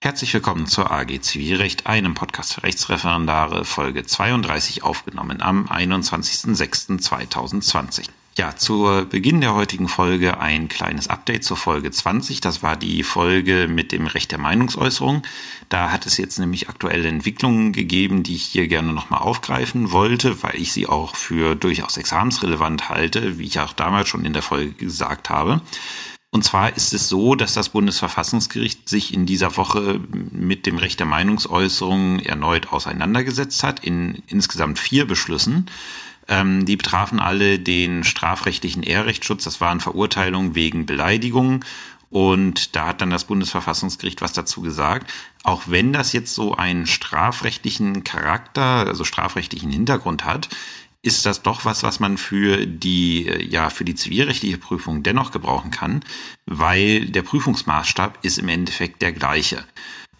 Herzlich willkommen zur AG Zivilrecht, einem Podcast für Rechtsreferendare, Folge 32 aufgenommen am 21.06.2020. Ja, zu Beginn der heutigen Folge ein kleines Update zur Folge 20. Das war die Folge mit dem Recht der Meinungsäußerung. Da hat es jetzt nämlich aktuelle Entwicklungen gegeben, die ich hier gerne nochmal aufgreifen wollte, weil ich sie auch für durchaus examensrelevant halte, wie ich auch damals schon in der Folge gesagt habe. Und zwar ist es so, dass das Bundesverfassungsgericht sich in dieser Woche mit dem Recht der Meinungsäußerung erneut auseinandergesetzt hat, in insgesamt vier Beschlüssen. Ähm, die betrafen alle den strafrechtlichen Ehrrechtsschutz. Das waren Verurteilungen wegen Beleidigung. Und da hat dann das Bundesverfassungsgericht was dazu gesagt. Auch wenn das jetzt so einen strafrechtlichen Charakter, also strafrechtlichen Hintergrund hat, ist das doch was, was man für die, ja, für die zivilrechtliche Prüfung dennoch gebrauchen kann, weil der Prüfungsmaßstab ist im Endeffekt der gleiche.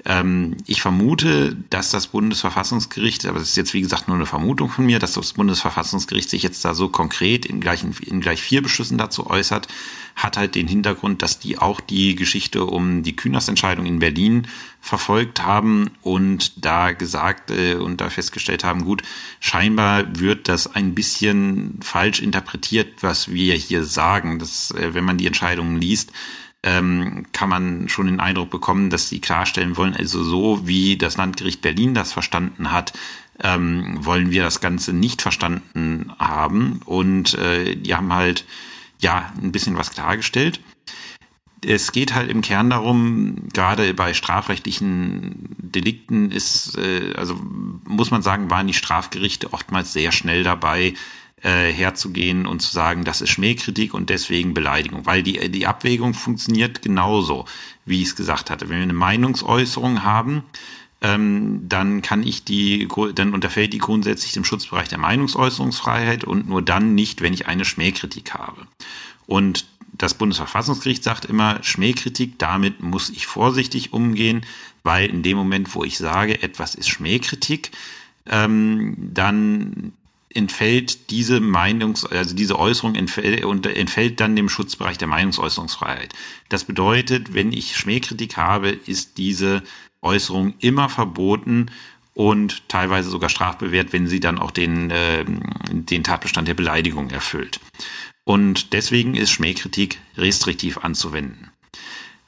Ähm, ich vermute, dass das Bundesverfassungsgericht, aber das ist jetzt wie gesagt nur eine Vermutung von mir, dass das Bundesverfassungsgericht sich jetzt da so konkret in, gleichen, in gleich vier Beschlüssen dazu äußert, hat halt den Hintergrund, dass die auch die Geschichte um die Kühners-Entscheidung in Berlin verfolgt haben und da gesagt äh, und da festgestellt haben, gut, scheinbar wird das ein bisschen falsch interpretiert, was wir hier sagen. Das, äh, wenn man die Entscheidungen liest, ähm, kann man schon den Eindruck bekommen, dass sie klarstellen wollen, also so wie das Landgericht Berlin das verstanden hat, ähm, wollen wir das Ganze nicht verstanden haben. Und äh, die haben halt ja ein bisschen was klargestellt. Es geht halt im Kern darum, gerade bei strafrechtlichen Delikten ist, äh, also muss man sagen, waren die Strafgerichte oftmals sehr schnell dabei, äh, herzugehen und zu sagen, das ist Schmähkritik und deswegen Beleidigung, weil die, die Abwägung funktioniert genauso, wie ich es gesagt hatte. Wenn wir eine Meinungsäußerung haben, ähm, dann kann ich die, dann unterfällt die grundsätzlich dem Schutzbereich der Meinungsäußerungsfreiheit und nur dann nicht, wenn ich eine Schmähkritik habe. Und das Bundesverfassungsgericht sagt immer, Schmähkritik, damit muss ich vorsichtig umgehen, weil in dem Moment, wo ich sage, etwas ist Schmähkritik, ähm, dann entfällt diese Meinungs, also diese Äußerung entfällt, entfällt dann dem Schutzbereich der Meinungsäußerungsfreiheit. Das bedeutet, wenn ich Schmähkritik habe, ist diese Äußerung immer verboten und teilweise sogar strafbewehrt, wenn sie dann auch den, äh, den Tatbestand der Beleidigung erfüllt. Und deswegen ist Schmähkritik restriktiv anzuwenden.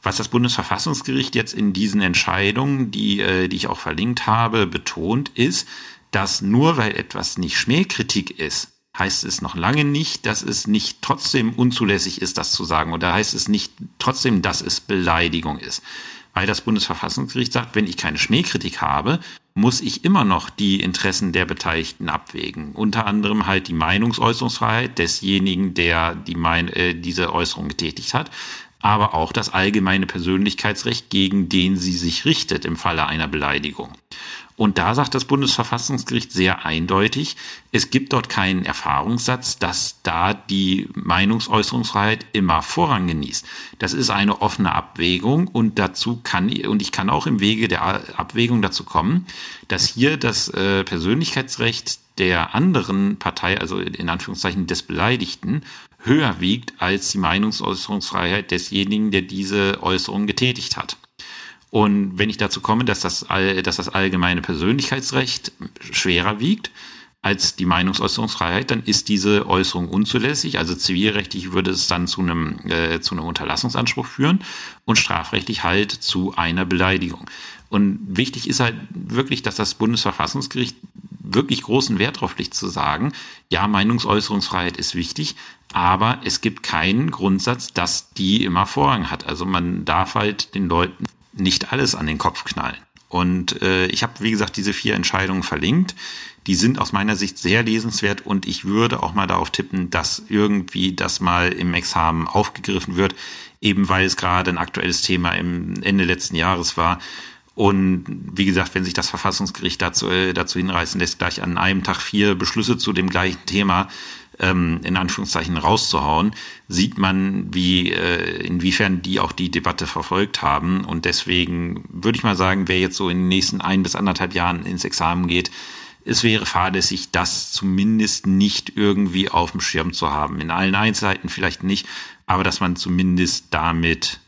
Was das Bundesverfassungsgericht jetzt in diesen Entscheidungen, die, äh, die ich auch verlinkt habe, betont, ist, dass nur weil etwas nicht Schmähkritik ist, heißt es noch lange nicht, dass es nicht trotzdem unzulässig ist, das zu sagen. Oder heißt es nicht trotzdem, dass es Beleidigung ist. Weil das Bundesverfassungsgericht sagt, wenn ich keine Schmähkritik habe, muss ich immer noch die Interessen der Beteiligten abwägen. Unter anderem halt die Meinungsäußerungsfreiheit desjenigen, der die mein, äh, diese Äußerung getätigt hat, aber auch das allgemeine Persönlichkeitsrecht, gegen den sie sich richtet im Falle einer Beleidigung. Und da sagt das Bundesverfassungsgericht sehr eindeutig, es gibt dort keinen Erfahrungssatz, dass da die Meinungsäußerungsfreiheit immer Vorrang genießt. Das ist eine offene Abwägung und dazu kann, und ich kann auch im Wege der Abwägung dazu kommen, dass hier das äh, Persönlichkeitsrecht der anderen Partei, also in Anführungszeichen des Beleidigten, höher wiegt als die Meinungsäußerungsfreiheit desjenigen, der diese Äußerung getätigt hat. Und wenn ich dazu komme, dass das, dass das allgemeine Persönlichkeitsrecht schwerer wiegt als die Meinungsäußerungsfreiheit, dann ist diese Äußerung unzulässig. Also zivilrechtlich würde es dann zu einem, äh, zu einem Unterlassungsanspruch führen und strafrechtlich halt zu einer Beleidigung. Und wichtig ist halt wirklich, dass das Bundesverfassungsgericht wirklich großen Wert darauf legt zu sagen, ja, Meinungsäußerungsfreiheit ist wichtig, aber es gibt keinen Grundsatz, dass die immer Vorrang hat. Also man darf halt den Leuten nicht alles an den Kopf knallen. Und äh, ich habe, wie gesagt, diese vier Entscheidungen verlinkt. Die sind aus meiner Sicht sehr lesenswert und ich würde auch mal darauf tippen, dass irgendwie das mal im Examen aufgegriffen wird, eben weil es gerade ein aktuelles Thema im Ende letzten Jahres war. Und wie gesagt, wenn sich das Verfassungsgericht dazu, äh, dazu hinreißen lässt, gleich an einem Tag vier Beschlüsse zu dem gleichen Thema ähm, in Anführungszeichen rauszuhauen, sieht man, wie äh, inwiefern die auch die Debatte verfolgt haben. Und deswegen würde ich mal sagen, wer jetzt so in den nächsten ein bis anderthalb Jahren ins Examen geht, es wäre fahrlässig, das zumindest nicht irgendwie auf dem Schirm zu haben. In allen Einzelheiten vielleicht nicht, aber dass man zumindest damit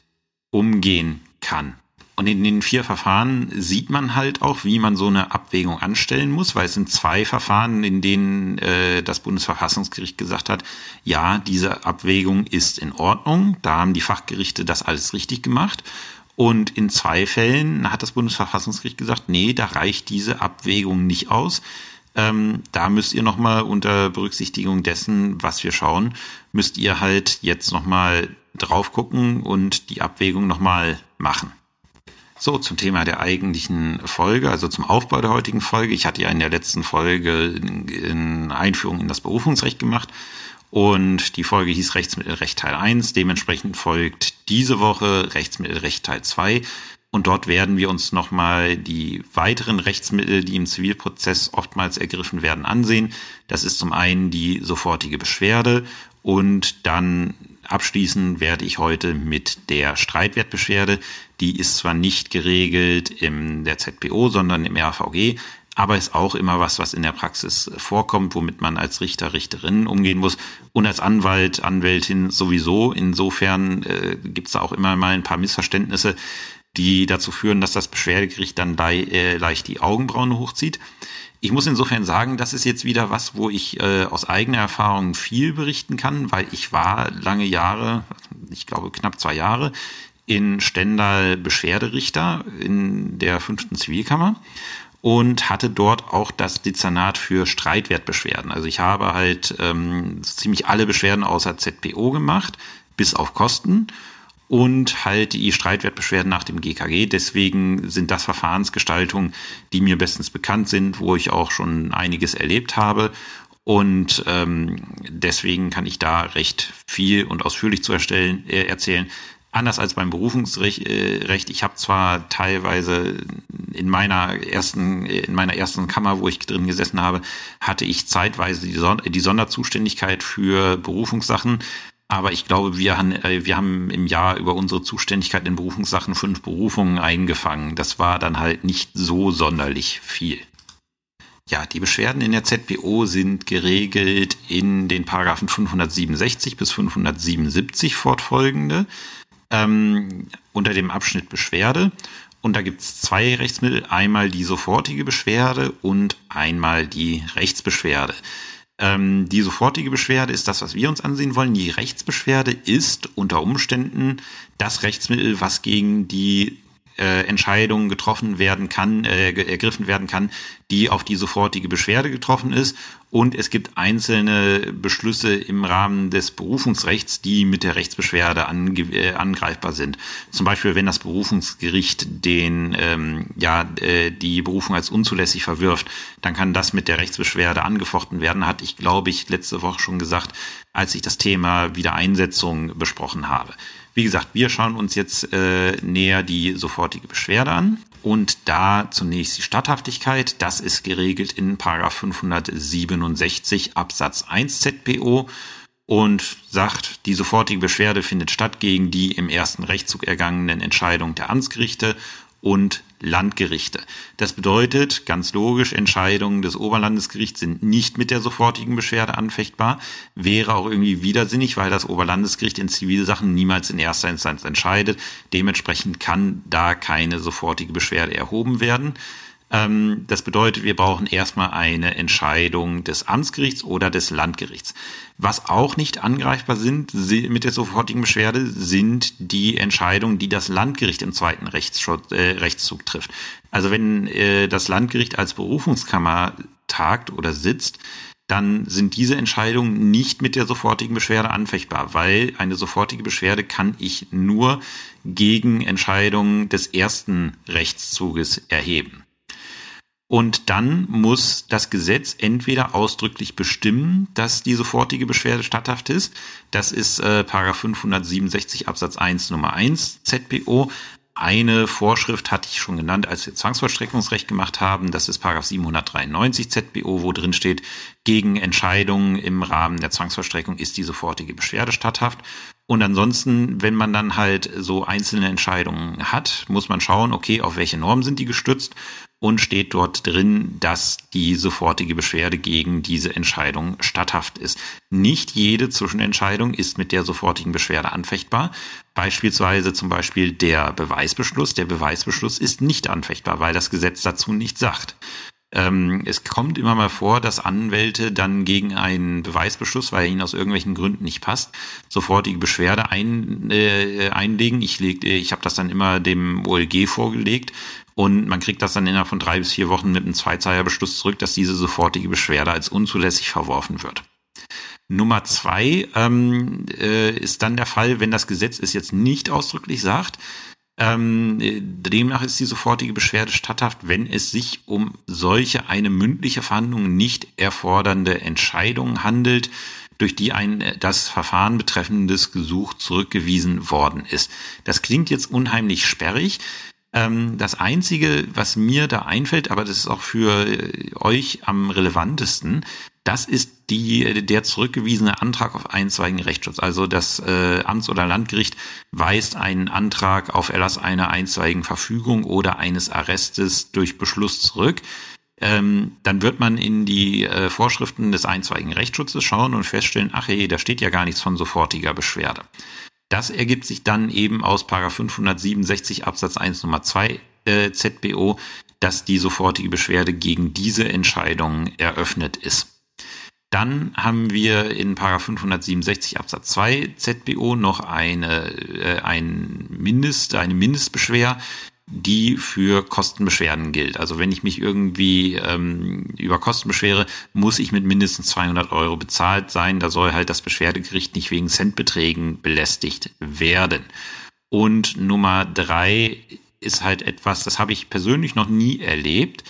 umgehen kann. Und in den vier Verfahren sieht man halt auch, wie man so eine Abwägung anstellen muss, weil es sind zwei Verfahren, in denen äh, das Bundesverfassungsgericht gesagt hat, ja, diese Abwägung ist in Ordnung. Da haben die Fachgerichte das alles richtig gemacht. Und in zwei Fällen hat das Bundesverfassungsgericht gesagt, nee, da reicht diese Abwägung nicht aus. Ähm, da müsst ihr nochmal unter Berücksichtigung dessen, was wir schauen, müsst ihr halt jetzt nochmal drauf gucken und die Abwägung nochmal machen. So, zum Thema der eigentlichen Folge, also zum Aufbau der heutigen Folge. Ich hatte ja in der letzten Folge eine Einführung in das Berufungsrecht gemacht und die Folge hieß Rechtsmittelrecht Teil 1. Dementsprechend folgt diese Woche Rechtsmittelrecht Teil 2. Und dort werden wir uns nochmal die weiteren Rechtsmittel, die im Zivilprozess oftmals ergriffen werden, ansehen. Das ist zum einen die sofortige Beschwerde und dann abschließen werde ich heute mit der Streitwertbeschwerde. Die ist zwar nicht geregelt in der ZPO, sondern im RVG, aber ist auch immer was, was in der Praxis vorkommt, womit man als Richter, Richterin umgehen muss und als Anwalt, Anwältin sowieso. Insofern äh, gibt es da auch immer mal ein paar Missverständnisse, die dazu führen, dass das Beschwerdegericht dann le äh, leicht die Augenbrauen hochzieht. Ich muss insofern sagen, das ist jetzt wieder was, wo ich äh, aus eigener Erfahrung viel berichten kann, weil ich war lange Jahre, ich glaube knapp zwei Jahre, in Stendal Beschwerderichter in der fünften Zivilkammer und hatte dort auch das Dezernat für Streitwertbeschwerden. Also ich habe halt ähm, ziemlich alle Beschwerden außer ZPO gemacht, bis auf Kosten und halt die Streitwertbeschwerden nach dem GKG. Deswegen sind das Verfahrensgestaltungen, die mir bestens bekannt sind, wo ich auch schon einiges erlebt habe. Und ähm, deswegen kann ich da recht viel und ausführlich zu erstellen, äh, erzählen. Anders als beim Berufungsrecht, äh, ich habe zwar teilweise in meiner ersten, in meiner ersten Kammer, wo ich drin gesessen habe, hatte ich zeitweise die, Son die Sonderzuständigkeit für Berufungssachen. Aber ich glaube, wir haben, äh, wir haben im Jahr über unsere Zuständigkeit in Berufungssachen fünf Berufungen eingefangen. Das war dann halt nicht so sonderlich viel. Ja, die Beschwerden in der ZPO sind geregelt in den Paragraphen 567 bis 577 fortfolgende ähm, unter dem Abschnitt Beschwerde. Und da gibt es zwei Rechtsmittel, einmal die sofortige Beschwerde und einmal die Rechtsbeschwerde. Ähm, die sofortige Beschwerde ist das, was wir uns ansehen wollen. Die Rechtsbeschwerde ist unter Umständen das Rechtsmittel, was gegen die äh, Entscheidung getroffen werden kann, äh, ergriffen werden kann, die auf die sofortige Beschwerde getroffen ist. Und es gibt einzelne Beschlüsse im Rahmen des Berufungsrechts, die mit der Rechtsbeschwerde ange äh, angreifbar sind. Zum Beispiel, wenn das Berufungsgericht den ähm, ja äh, die Berufung als unzulässig verwirft, dann kann das mit der Rechtsbeschwerde angefochten werden. Hat ich glaube ich letzte Woche schon gesagt, als ich das Thema Wiedereinsetzung besprochen habe. Wie gesagt, wir schauen uns jetzt äh, näher die sofortige Beschwerde an. Und da zunächst die Statthaftigkeit. Das ist geregelt in 567 Absatz 1 ZPO und sagt, die sofortige Beschwerde findet statt gegen die im ersten Rechtszug ergangenen Entscheidungen der Amtsgerichte und Landgerichte. Das bedeutet, ganz logisch, Entscheidungen des Oberlandesgerichts sind nicht mit der sofortigen Beschwerde anfechtbar. Wäre auch irgendwie widersinnig, weil das Oberlandesgericht in Zivilsachen niemals in erster Instanz entscheidet. Dementsprechend kann da keine sofortige Beschwerde erhoben werden. Ähm, das bedeutet, wir brauchen erstmal eine Entscheidung des Amtsgerichts oder des Landgerichts. Was auch nicht angreifbar sind mit der sofortigen Beschwerde, sind die Entscheidungen, die das Landgericht im zweiten Rechtsschutz, äh, Rechtszug trifft. Also wenn äh, das Landgericht als Berufungskammer tagt oder sitzt, dann sind diese Entscheidungen nicht mit der sofortigen Beschwerde anfechtbar, weil eine sofortige Beschwerde kann ich nur gegen Entscheidungen des ersten Rechtszuges erheben. Und dann muss das Gesetz entweder ausdrücklich bestimmen, dass die sofortige Beschwerde statthaft ist. Das ist äh, Paragraph 567 Absatz 1 Nummer 1 ZPO. Eine Vorschrift hatte ich schon genannt, als wir Zwangsvollstreckungsrecht gemacht haben. Das ist Paragraph 793 ZBO, wo drin steht, gegen Entscheidungen im Rahmen der Zwangsvollstreckung ist die sofortige Beschwerde statthaft. Und ansonsten, wenn man dann halt so einzelne Entscheidungen hat, muss man schauen, okay, auf welche Normen sind die gestützt und steht dort drin, dass die sofortige Beschwerde gegen diese Entscheidung statthaft ist. Nicht jede Zwischenentscheidung ist mit der sofortigen Beschwerde anfechtbar. Beispielsweise zum Beispiel der Beweisbeschluss. Der Beweisbeschluss ist nicht anfechtbar, weil das Gesetz dazu nichts sagt. Ähm, es kommt immer mal vor, dass Anwälte dann gegen einen Beweisbeschluss, weil er ihnen aus irgendwelchen Gründen nicht passt, sofortige Beschwerde ein, äh, einlegen. Ich, leg, ich habe das dann immer dem OLG vorgelegt und man kriegt das dann innerhalb von drei bis vier Wochen mit einem Zweizeilerbeschluss zurück, dass diese sofortige Beschwerde als unzulässig verworfen wird. Nummer zwei ähm, äh, ist dann der Fall, wenn das Gesetz es jetzt nicht ausdrücklich sagt. Ähm, demnach ist die sofortige Beschwerde statthaft, wenn es sich um solche eine mündliche Verhandlung nicht erfordernde Entscheidung handelt, durch die ein das Verfahren betreffendes Gesuch zurückgewiesen worden ist. Das klingt jetzt unheimlich sperrig. Ähm, das Einzige, was mir da einfällt, aber das ist auch für äh, euch am relevantesten, das ist die, der zurückgewiesene Antrag auf einstweiligen Rechtsschutz. Also das äh, Amts- oder Landgericht weist einen Antrag auf Erlass einer einstweiligen Verfügung oder eines Arrestes durch Beschluss zurück. Ähm, dann wird man in die äh, Vorschriften des einstweiligen Rechtsschutzes schauen und feststellen, ach hey, da steht ja gar nichts von sofortiger Beschwerde. Das ergibt sich dann eben aus 567 Absatz 1 Nummer 2 äh, ZBO, dass die sofortige Beschwerde gegen diese Entscheidung eröffnet ist. Dann haben wir in 567 Absatz 2 ZBO noch eine, äh, ein Mindest, eine Mindestbeschwer, die für Kostenbeschwerden gilt. Also wenn ich mich irgendwie ähm, über Kosten beschwere, muss ich mit mindestens 200 Euro bezahlt sein. Da soll halt das Beschwerdegericht nicht wegen Centbeträgen belästigt werden. Und Nummer drei ist halt etwas, das habe ich persönlich noch nie erlebt.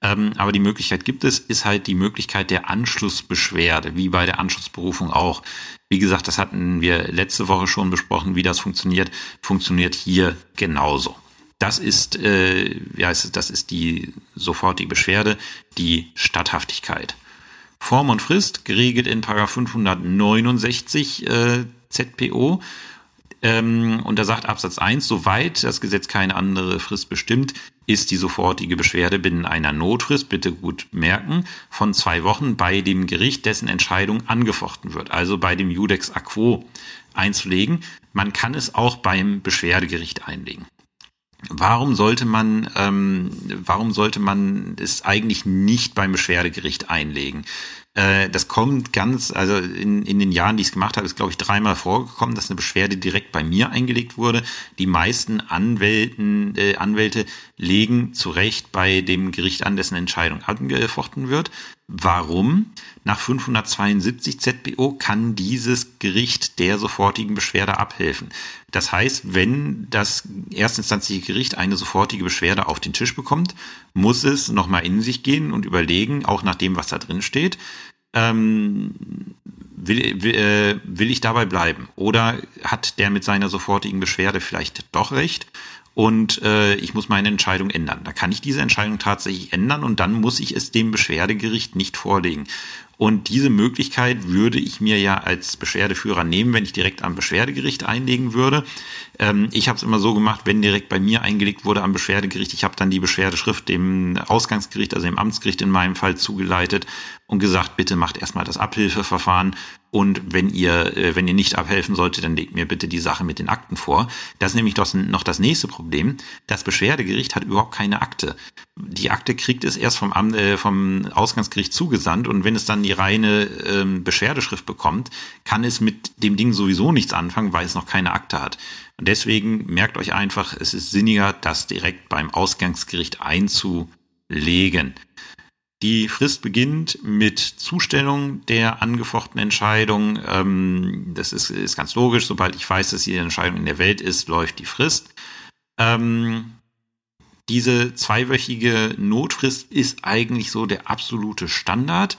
Ähm, aber die Möglichkeit gibt es, ist halt die Möglichkeit der Anschlussbeschwerde, wie bei der Anschlussberufung auch. Wie gesagt, das hatten wir letzte Woche schon besprochen, wie das funktioniert. Funktioniert hier genauso. Das ist, äh, es, das ist die sofortige Beschwerde, die Statthaftigkeit. Form und Frist geregelt in 569 äh, ZPO. Ähm, und da sagt Absatz 1, soweit das Gesetz keine andere Frist bestimmt, ist die sofortige Beschwerde binnen einer Notfrist, bitte gut merken, von zwei Wochen bei dem Gericht, dessen Entscheidung angefochten wird, also bei dem Judex Aquo einzulegen. Man kann es auch beim Beschwerdegericht einlegen. Warum sollte man, ähm, warum sollte man es eigentlich nicht beim Beschwerdegericht einlegen? Äh, das kommt ganz, also in, in den Jahren, die ich es gemacht habe, ist glaube ich dreimal vorgekommen, dass eine Beschwerde direkt bei mir eingelegt wurde. Die meisten Anwälten, äh, Anwälte legen zu Recht bei dem Gericht an, dessen Entscheidung angefochten wird. Warum? Nach 572 ZBO kann dieses Gericht der sofortigen Beschwerde abhelfen. Das heißt, wenn das erstinstanzliche Gericht eine sofortige Beschwerde auf den Tisch bekommt, muss es nochmal in sich gehen und überlegen, auch nach dem, was da drin steht, ähm, will, will, äh, will ich dabei bleiben? Oder hat der mit seiner sofortigen Beschwerde vielleicht doch recht? Und äh, ich muss meine Entscheidung ändern. Da kann ich diese Entscheidung tatsächlich ändern und dann muss ich es dem Beschwerdegericht nicht vorlegen. Und diese Möglichkeit würde ich mir ja als Beschwerdeführer nehmen, wenn ich direkt am Beschwerdegericht einlegen würde. Ähm, ich habe es immer so gemacht, wenn direkt bei mir eingelegt wurde am Beschwerdegericht, ich habe dann die Beschwerdeschrift dem Ausgangsgericht, also dem Amtsgericht in meinem Fall zugeleitet und gesagt, bitte macht erstmal das Abhilfeverfahren und wenn ihr, äh, wenn ihr nicht abhelfen solltet, dann legt mir bitte die Sache mit den Akten vor. Das ist nämlich doch noch das nächste Problem. Das Beschwerdegericht hat überhaupt keine Akte. Die Akte kriegt es erst vom, äh, vom Ausgangsgericht zugesandt und wenn es dann die reine ähm, Beschwerdeschrift bekommt, kann es mit dem Ding sowieso nichts anfangen, weil es noch keine Akte hat. Und deswegen merkt euch einfach, es ist sinniger, das direkt beim Ausgangsgericht einzulegen. Die Frist beginnt mit Zustellung der angefochtenen Entscheidung. Ähm, das ist, ist ganz logisch. Sobald ich weiß, dass die Entscheidung in der Welt ist, läuft die Frist. Ähm, diese zweiwöchige Notfrist ist eigentlich so der absolute Standard.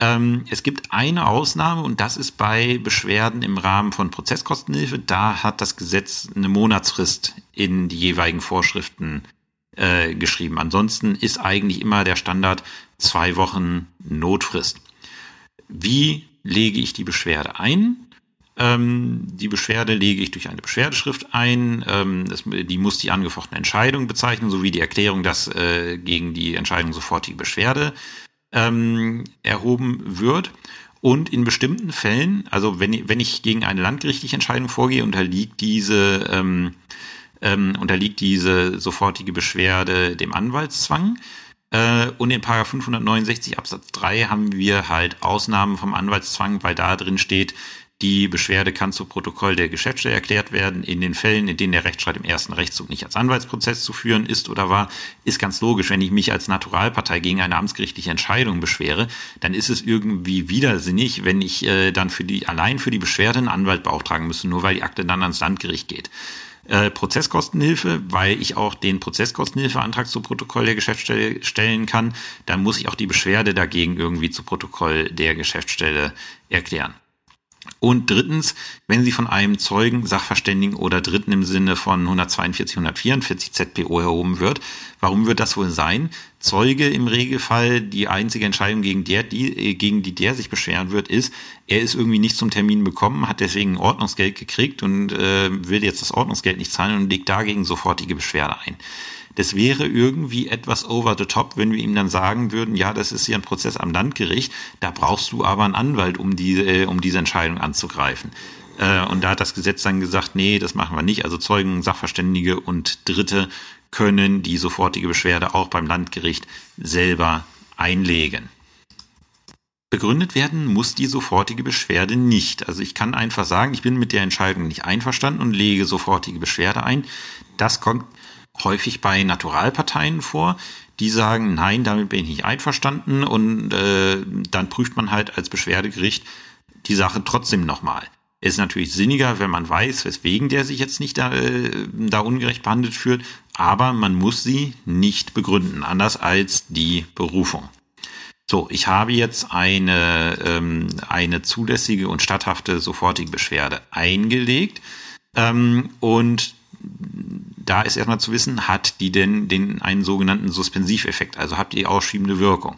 Ähm, es gibt eine Ausnahme und das ist bei Beschwerden im Rahmen von Prozesskostenhilfe. Da hat das Gesetz eine Monatsfrist in die jeweiligen Vorschriften äh, geschrieben. Ansonsten ist eigentlich immer der Standard zwei Wochen Notfrist. Wie lege ich die Beschwerde ein? Ähm, die Beschwerde lege ich durch eine Beschwerdeschrift ein. Ähm, die muss die angefochtene Entscheidung bezeichnen, sowie die Erklärung, dass äh, gegen die Entscheidung sofortige Beschwerde ähm, erhoben wird. Und in bestimmten Fällen, also wenn, wenn ich gegen eine landgerichtliche Entscheidung vorgehe, unterliegt diese, ähm, ähm, unterliegt diese sofortige Beschwerde dem Anwaltszwang. Äh, und in Paragraph 569 Absatz 3 haben wir halt Ausnahmen vom Anwaltszwang, weil da drin steht, die Beschwerde kann zu Protokoll der Geschäftsstelle erklärt werden. In den Fällen, in denen der Rechtsstreit im ersten Rechtszug nicht als Anwaltsprozess zu führen ist oder war, ist ganz logisch. Wenn ich mich als Naturalpartei gegen eine amtsgerichtliche Entscheidung beschwere, dann ist es irgendwie widersinnig, wenn ich äh, dann für die, allein für die Beschwerde einen Anwalt beauftragen müsste, nur weil die Akte dann ans Landgericht geht. Äh, Prozesskostenhilfe, weil ich auch den Prozesskostenhilfeantrag zu Protokoll der Geschäftsstelle stellen kann, dann muss ich auch die Beschwerde dagegen irgendwie zu Protokoll der Geschäftsstelle erklären. Und drittens, wenn sie von einem Zeugen, Sachverständigen oder Dritten im Sinne von 142, 144 ZPO erhoben wird. Warum wird das wohl sein? Zeuge im Regelfall, die einzige Entscheidung gegen der, die, äh, gegen die der sich beschweren wird, ist, er ist irgendwie nicht zum Termin bekommen, hat deswegen Ordnungsgeld gekriegt und äh, will jetzt das Ordnungsgeld nicht zahlen und legt dagegen sofortige Beschwerde ein das wäre irgendwie etwas over the top, wenn wir ihm dann sagen würden, ja, das ist hier ein Prozess am Landgericht, da brauchst du aber einen Anwalt, um diese, äh, um diese Entscheidung anzugreifen. Äh, und da hat das Gesetz dann gesagt, nee, das machen wir nicht. Also Zeugen, Sachverständige und Dritte können die sofortige Beschwerde auch beim Landgericht selber einlegen. Begründet werden muss die sofortige Beschwerde nicht. Also ich kann einfach sagen, ich bin mit der Entscheidung nicht einverstanden und lege sofortige Beschwerde ein. Das kommt häufig bei Naturalparteien vor, die sagen, nein, damit bin ich nicht einverstanden und äh, dann prüft man halt als Beschwerdegericht die Sache trotzdem nochmal. Es ist natürlich sinniger, wenn man weiß, weswegen der sich jetzt nicht da, äh, da ungerecht behandelt führt, aber man muss sie nicht begründen, anders als die Berufung. So, ich habe jetzt eine, ähm, eine zulässige und statthafte sofortige Beschwerde eingelegt ähm, und da ist erstmal zu wissen, hat die denn den einen sogenannten Suspensiveffekt, also habt ihr ausschiebende Wirkung?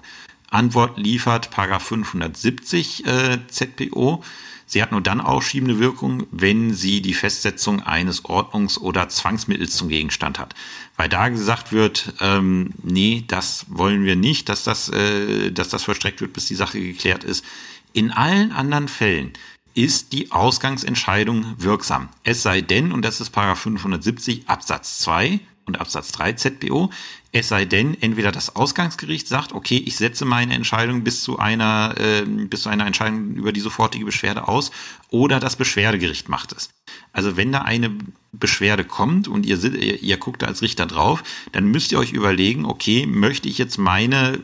Antwort liefert Paragraph 570 äh, ZPO. Sie hat nur dann ausschiebende Wirkung, wenn sie die Festsetzung eines Ordnungs- oder Zwangsmittels zum Gegenstand hat. Weil da gesagt wird, ähm, nee, das wollen wir nicht, dass das, äh, dass das verstreckt wird, bis die Sache geklärt ist. In allen anderen Fällen ist die Ausgangsentscheidung wirksam. Es sei denn, und das ist Paragraph 570 Absatz 2 und Absatz 3 ZBO, es sei denn, entweder das Ausgangsgericht sagt, okay, ich setze meine Entscheidung bis zu einer, äh, bis zu einer Entscheidung über die sofortige Beschwerde aus, oder das Beschwerdegericht macht es. Also wenn da eine Beschwerde kommt und ihr, ihr, ihr guckt da als Richter drauf, dann müsst ihr euch überlegen, okay, möchte ich jetzt meine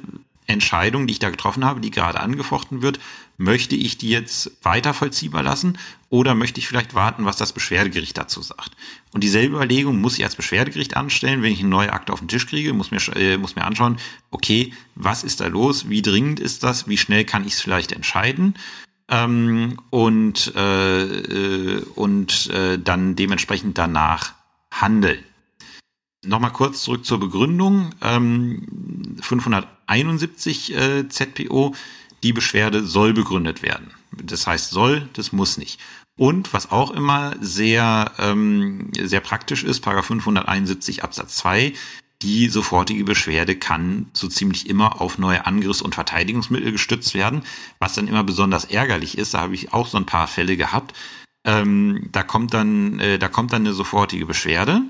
Entscheidung, die ich da getroffen habe, die gerade angefochten wird, möchte ich die jetzt weiter vollziehbar lassen oder möchte ich vielleicht warten, was das Beschwerdegericht dazu sagt? Und dieselbe Überlegung muss ich als Beschwerdegericht anstellen, wenn ich eine neue Akte auf den Tisch kriege, muss mir, äh, muss mir anschauen, okay, was ist da los, wie dringend ist das, wie schnell kann ich es vielleicht entscheiden? Ähm, und äh, äh, und äh, dann dementsprechend danach handeln. Nochmal kurz zurück zur Begründung. Ähm, 571 äh, ZPO die Beschwerde soll begründet werden. Das heißt soll, das muss nicht. Und was auch immer sehr, ähm, sehr praktisch ist, Paragraph 571 Absatz 2, die sofortige Beschwerde kann so ziemlich immer auf neue Angriffs- und Verteidigungsmittel gestützt werden, was dann immer besonders ärgerlich ist. Da habe ich auch so ein paar Fälle gehabt. Ähm, da kommt dann, äh, da kommt dann eine sofortige Beschwerde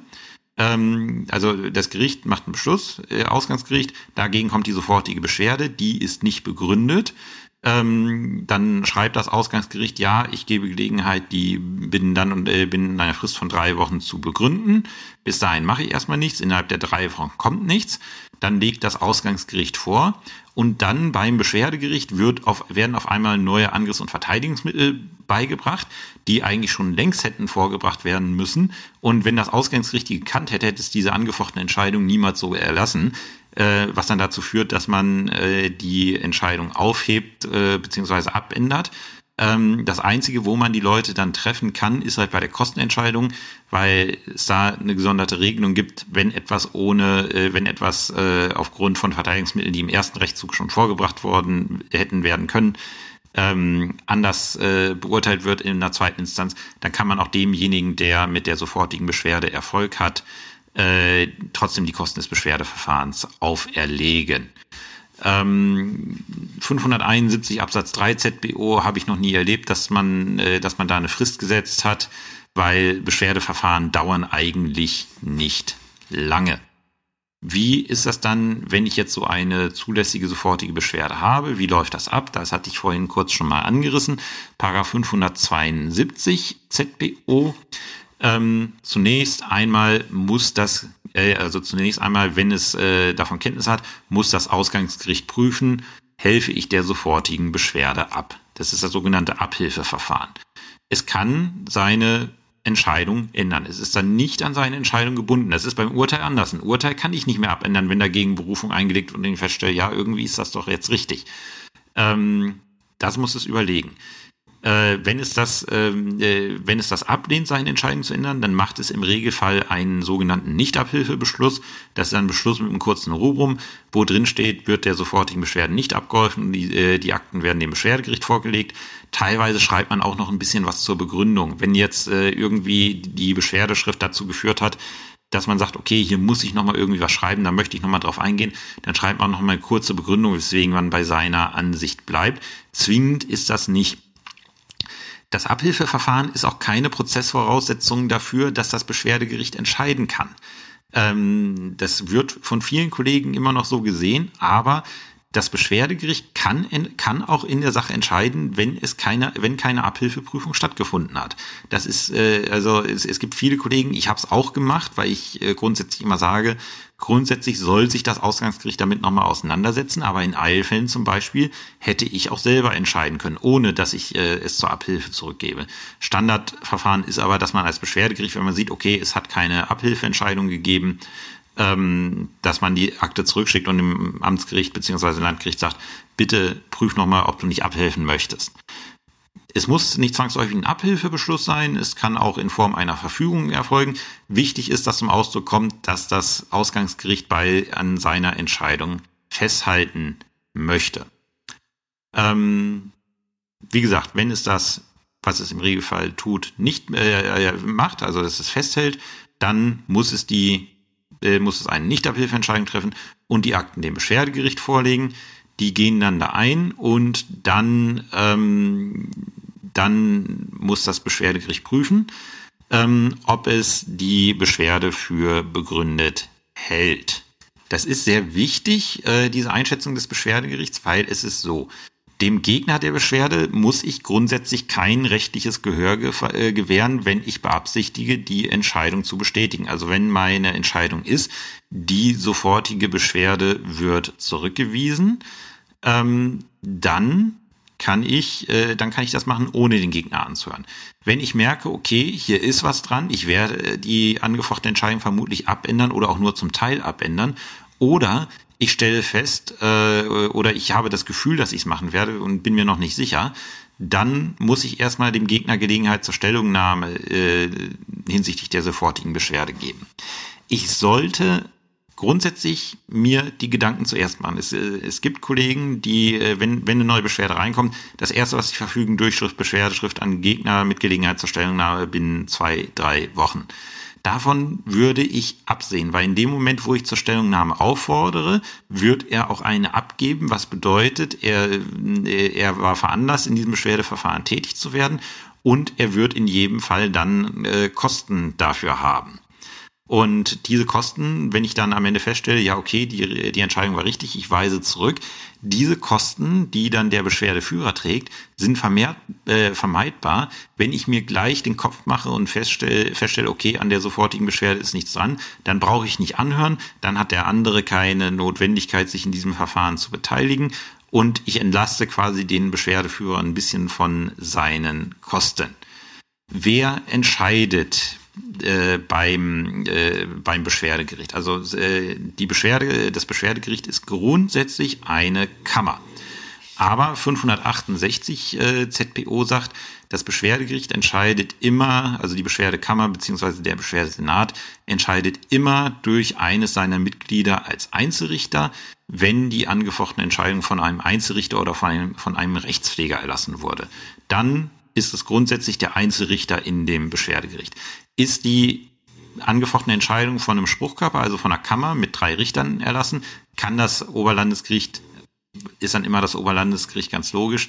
ähm, also das Gericht macht einen Beschluss, äh, Ausgangsgericht, dagegen kommt die sofortige Beschwerde, die ist nicht begründet. Ähm, dann schreibt das Ausgangsgericht, ja, ich gebe Gelegenheit, die binnen dann und äh, binnen einer Frist von drei Wochen zu begründen. Bis dahin mache ich erstmal nichts, innerhalb der drei Wochen kommt nichts. Dann legt das Ausgangsgericht vor und dann beim Beschwerdegericht wird auf, werden auf einmal neue Angriffs- und Verteidigungsmittel beigebracht, die eigentlich schon längst hätten vorgebracht werden müssen. Und wenn das Ausgangsgericht die gekannt hätte, hätte es diese angefochtene Entscheidung niemals so erlassen, äh, was dann dazu führt, dass man äh, die Entscheidung aufhebt äh, bzw. abändert. Ähm, das Einzige, wo man die Leute dann treffen kann, ist halt bei der Kostenentscheidung, weil es da eine gesonderte Regelung gibt, wenn etwas ohne, äh, wenn etwas äh, aufgrund von Verteidigungsmitteln, die im ersten Rechtszug schon vorgebracht worden hätten werden können, ähm, anders äh, beurteilt wird in einer zweiten Instanz, dann kann man auch demjenigen, der mit der sofortigen Beschwerde Erfolg hat, äh, trotzdem die Kosten des Beschwerdeverfahrens auferlegen. Ähm, 571 Absatz 3 ZBO habe ich noch nie erlebt, dass man, äh, dass man da eine Frist gesetzt hat, weil Beschwerdeverfahren dauern eigentlich nicht lange. Wie ist das dann, wenn ich jetzt so eine zulässige sofortige Beschwerde habe? Wie läuft das ab? Das hatte ich vorhin kurz schon mal angerissen. Paragraph 572 ZBO. Ähm, zunächst einmal muss das, also zunächst einmal, wenn es äh, davon Kenntnis hat, muss das Ausgangsgericht prüfen, helfe ich der sofortigen Beschwerde ab. Das ist das sogenannte Abhilfeverfahren. Es kann seine Entscheidung ändern. Es ist dann nicht an seine Entscheidung gebunden. Das ist beim Urteil anders. Ein Urteil kann ich nicht mehr abändern, wenn dagegen Berufung eingelegt und ich feststelle, ja, irgendwie ist das doch jetzt richtig. Ähm, das muss es überlegen äh, wenn es das, ähm, äh, wenn es das ablehnt, seine Entscheidung zu ändern, dann macht es im Regelfall einen sogenannten Nichtabhilfebeschluss. Das ist ein Beschluss mit einem kurzen Rubrum, wo drin steht, wird der sofortigen Beschwerden nicht abgeholfen. Die, äh, die Akten werden dem Beschwerdegericht vorgelegt. Teilweise schreibt man auch noch ein bisschen was zur Begründung. Wenn jetzt äh, irgendwie die Beschwerdeschrift dazu geführt hat, dass man sagt, okay, hier muss ich nochmal irgendwie was schreiben, da möchte ich nochmal drauf eingehen, dann schreibt man nochmal eine kurze Begründung, weswegen man bei seiner Ansicht bleibt. Zwingend ist das nicht. Das Abhilfeverfahren ist auch keine Prozessvoraussetzung dafür, dass das Beschwerdegericht entscheiden kann. Ähm, das wird von vielen Kollegen immer noch so gesehen, aber das Beschwerdegericht kann, kann auch in der Sache entscheiden, wenn es keine, wenn keine Abhilfeprüfung stattgefunden hat. Das ist, äh, also es, es gibt viele Kollegen, ich habe es auch gemacht, weil ich äh, grundsätzlich immer sage, grundsätzlich soll sich das Ausgangsgericht damit nochmal auseinandersetzen, aber in Eilfällen zum Beispiel hätte ich auch selber entscheiden können, ohne dass ich äh, es zur Abhilfe zurückgebe. Standardverfahren ist aber, dass man als Beschwerdegericht, wenn man sieht, okay, es hat keine Abhilfeentscheidung gegeben, ähm, dass man die Akte zurückschickt und dem Amtsgericht bzw. Landgericht sagt, bitte prüf nochmal, ob du nicht abhelfen möchtest. Es muss nicht zwangsläufig ein Abhilfebeschluss sein, es kann auch in Form einer Verfügung erfolgen. Wichtig ist, dass zum Ausdruck kommt, dass das Ausgangsgericht bei an seiner Entscheidung festhalten möchte. Ähm, wie gesagt, wenn es das, was es im Regelfall tut, nicht äh, macht, also dass es festhält, dann muss es die äh, muss es eine Nichtabhilfeentscheidung treffen und die Akten dem Beschwerdegericht vorlegen. Die gehen dann da ein und dann, ähm, dann muss das Beschwerdegericht prüfen, ähm, ob es die Beschwerde für begründet hält. Das ist sehr wichtig, äh, diese Einschätzung des Beschwerdegerichts, weil es ist so, dem Gegner der Beschwerde muss ich grundsätzlich kein rechtliches Gehör äh, gewähren, wenn ich beabsichtige, die Entscheidung zu bestätigen. Also wenn meine Entscheidung ist, die sofortige Beschwerde wird zurückgewiesen, ähm, dann kann ich, äh, dann kann ich das machen, ohne den Gegner anzuhören. Wenn ich merke, okay, hier ist was dran, ich werde äh, die angefochtene Entscheidung vermutlich abändern oder auch nur zum Teil abändern, oder ich stelle fest äh, oder ich habe das Gefühl, dass ich es machen werde und bin mir noch nicht sicher, dann muss ich erstmal dem Gegner Gelegenheit zur Stellungnahme äh, hinsichtlich der sofortigen Beschwerde geben. Ich sollte grundsätzlich mir die Gedanken zuerst machen. Es, äh, es gibt Kollegen, die, äh, wenn, wenn eine neue Beschwerde reinkommt, das erste, was sie verfügen, Durchschrift, Beschwerdeschrift an Gegner mit Gelegenheit zur Stellungnahme binnen zwei, drei Wochen. Davon würde ich absehen, weil in dem Moment, wo ich zur Stellungnahme auffordere, wird er auch eine abgeben, was bedeutet, er, er war veranlasst, in diesem Beschwerdeverfahren tätig zu werden und er wird in jedem Fall dann äh, Kosten dafür haben. Und diese Kosten, wenn ich dann am Ende feststelle, ja, okay, die, die Entscheidung war richtig, ich weise zurück, diese Kosten, die dann der Beschwerdeführer trägt, sind vermehrt, äh, vermeidbar, wenn ich mir gleich den Kopf mache und feststelle, feststelle, okay, an der sofortigen Beschwerde ist nichts dran, dann brauche ich nicht anhören, dann hat der andere keine Notwendigkeit, sich in diesem Verfahren zu beteiligen und ich entlaste quasi den Beschwerdeführer ein bisschen von seinen Kosten. Wer entscheidet, äh, beim, äh, beim Beschwerdegericht. Also äh, die Beschwerde, das Beschwerdegericht ist grundsätzlich eine Kammer. Aber 568 äh, ZPO sagt, das Beschwerdegericht entscheidet immer, also die Beschwerdekammer beziehungsweise der Beschwerdesenat entscheidet immer durch eines seiner Mitglieder als Einzelrichter, wenn die angefochtene Entscheidung von einem Einzelrichter oder von einem, von einem Rechtspfleger erlassen wurde. Dann ist es grundsätzlich der Einzelrichter in dem Beschwerdegericht. Ist die angefochtene Entscheidung von einem Spruchkörper, also von einer Kammer mit drei Richtern erlassen, kann das Oberlandesgericht, ist dann immer das Oberlandesgericht ganz logisch,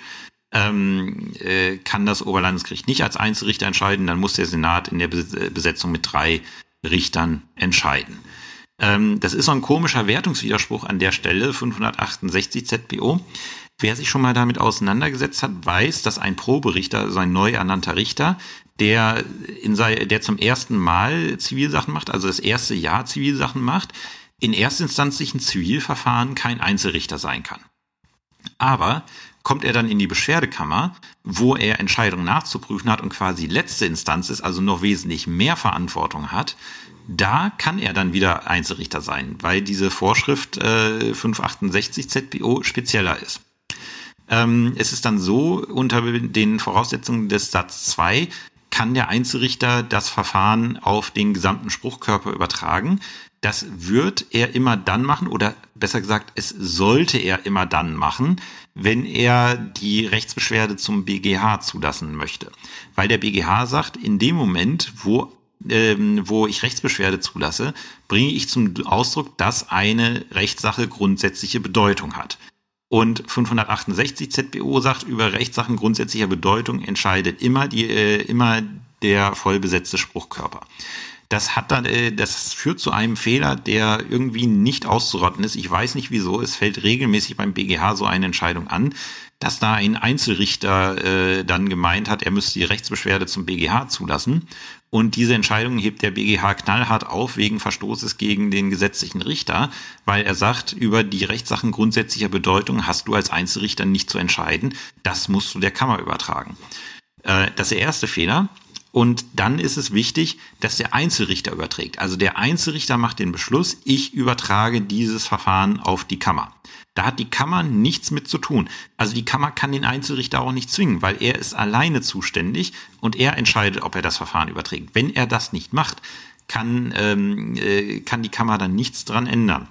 ähm, äh, kann das Oberlandesgericht nicht als Einzelrichter entscheiden, dann muss der Senat in der Besetzung mit drei Richtern entscheiden. Ähm, das ist so ein komischer Wertungswiderspruch an der Stelle, 568 ZPO. Wer sich schon mal damit auseinandergesetzt hat, weiß, dass ein Proberichter, also ein neu ernannter Richter, der, in der zum ersten Mal Zivilsachen macht, also das erste Jahr Zivilsachen macht, in erstinstanzlichen Zivilverfahren kein Einzelrichter sein kann. Aber kommt er dann in die Beschwerdekammer, wo er Entscheidungen nachzuprüfen hat und quasi letzte Instanz ist, also noch wesentlich mehr Verantwortung hat, da kann er dann wieder Einzelrichter sein, weil diese Vorschrift äh, 568 ZPO spezieller ist. Ähm, es ist dann so, unter den Voraussetzungen des Satz 2 kann der Einzelrichter das Verfahren auf den gesamten Spruchkörper übertragen. Das wird er immer dann machen oder besser gesagt, es sollte er immer dann machen, wenn er die Rechtsbeschwerde zum BGH zulassen möchte. Weil der BGH sagt, in dem Moment, wo ähm, wo ich Rechtsbeschwerde zulasse, bringe ich zum Ausdruck, dass eine Rechtssache grundsätzliche Bedeutung hat. Und 568 ZBO sagt, über Rechtssachen grundsätzlicher Bedeutung entscheidet immer die, äh, immer der vollbesetzte Spruchkörper. Das hat dann, äh, das führt zu einem Fehler, der irgendwie nicht auszurotten ist. Ich weiß nicht wieso. Es fällt regelmäßig beim BGH so eine Entscheidung an, dass da ein Einzelrichter äh, dann gemeint hat, er müsste die Rechtsbeschwerde zum BGH zulassen. Und diese Entscheidung hebt der BGH knallhart auf wegen Verstoßes gegen den gesetzlichen Richter, weil er sagt, über die Rechtssachen grundsätzlicher Bedeutung hast du als Einzelrichter nicht zu entscheiden. Das musst du der Kammer übertragen. Äh, das ist der erste Fehler. Und dann ist es wichtig, dass der Einzelrichter überträgt. Also der Einzelrichter macht den Beschluss, ich übertrage dieses Verfahren auf die Kammer. Da hat die Kammer nichts mit zu tun. Also die Kammer kann den Einzelrichter auch nicht zwingen, weil er ist alleine zuständig und er entscheidet, ob er das Verfahren überträgt. Wenn er das nicht macht, kann, ähm, äh, kann die Kammer dann nichts dran ändern.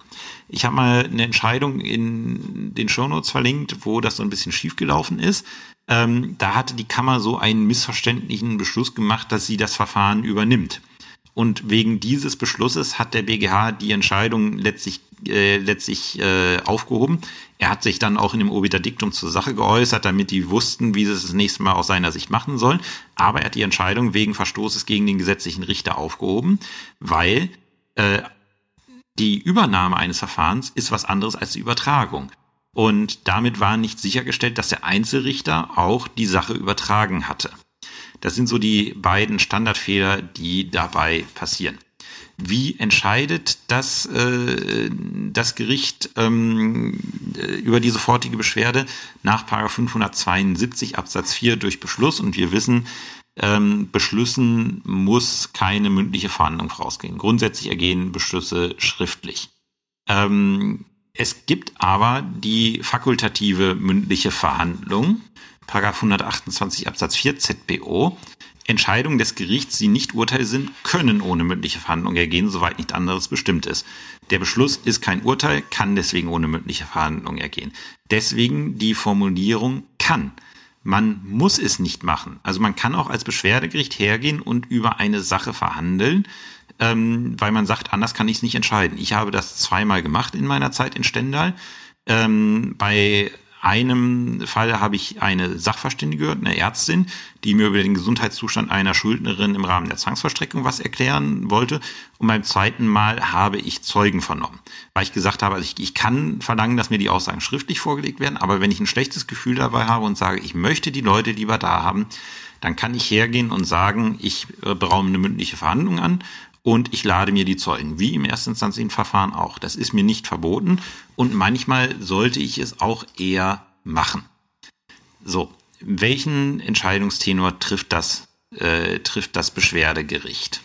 Ich habe mal eine Entscheidung in den Shownotes verlinkt, wo das so ein bisschen schiefgelaufen ist. Ähm, da hatte die Kammer so einen missverständlichen Beschluss gemacht, dass sie das Verfahren übernimmt. Und wegen dieses Beschlusses hat der BGH die Entscheidung letztlich, äh, letztlich äh, aufgehoben. Er hat sich dann auch in dem Obiterdiktum zur Sache geäußert, damit die wussten, wie sie es das nächste Mal aus seiner Sicht machen sollen. Aber er hat die Entscheidung wegen Verstoßes gegen den gesetzlichen Richter aufgehoben, weil äh, die Übernahme eines Verfahrens ist was anderes als die Übertragung. Und damit war nicht sichergestellt, dass der Einzelrichter auch die Sache übertragen hatte. Das sind so die beiden Standardfehler, die dabei passieren. Wie entscheidet das, äh, das Gericht ähm, über die sofortige Beschwerde nach 572 Absatz 4 durch Beschluss? Und wir wissen, ähm, Beschlüssen muss keine mündliche Verhandlung vorausgehen. Grundsätzlich ergehen Beschlüsse schriftlich. Ähm, es gibt aber die fakultative mündliche Verhandlung, Paragraph 128 Absatz 4 ZBO. Entscheidungen des Gerichts, die nicht Urteil sind, können ohne mündliche Verhandlung ergehen, soweit nicht anderes bestimmt ist. Der Beschluss ist kein Urteil, kann deswegen ohne mündliche Verhandlung ergehen. Deswegen die Formulierung kann. Man muss es nicht machen. Also man kann auch als Beschwerdegericht hergehen und über eine Sache verhandeln, ähm, weil man sagt, anders kann ich es nicht entscheiden. Ich habe das zweimal gemacht in meiner Zeit in Stendal. Ähm, bei einem Fall habe ich eine Sachverständige gehört, eine Ärztin, die mir über den Gesundheitszustand einer Schuldnerin im Rahmen der Zwangsvollstreckung was erklären wollte. Und beim zweiten Mal habe ich Zeugen vernommen, weil ich gesagt habe, also ich, ich kann verlangen, dass mir die Aussagen schriftlich vorgelegt werden, aber wenn ich ein schlechtes Gefühl dabei habe und sage, ich möchte die Leute lieber da haben, dann kann ich hergehen und sagen, ich äh, beraume eine mündliche Verhandlung an und ich lade mir die Zeugen, wie im erstinstanzlichen Verfahren auch. Das ist mir nicht verboten und manchmal sollte ich es auch eher machen. So, welchen Entscheidungstenor trifft das, äh, trifft das Beschwerdegericht?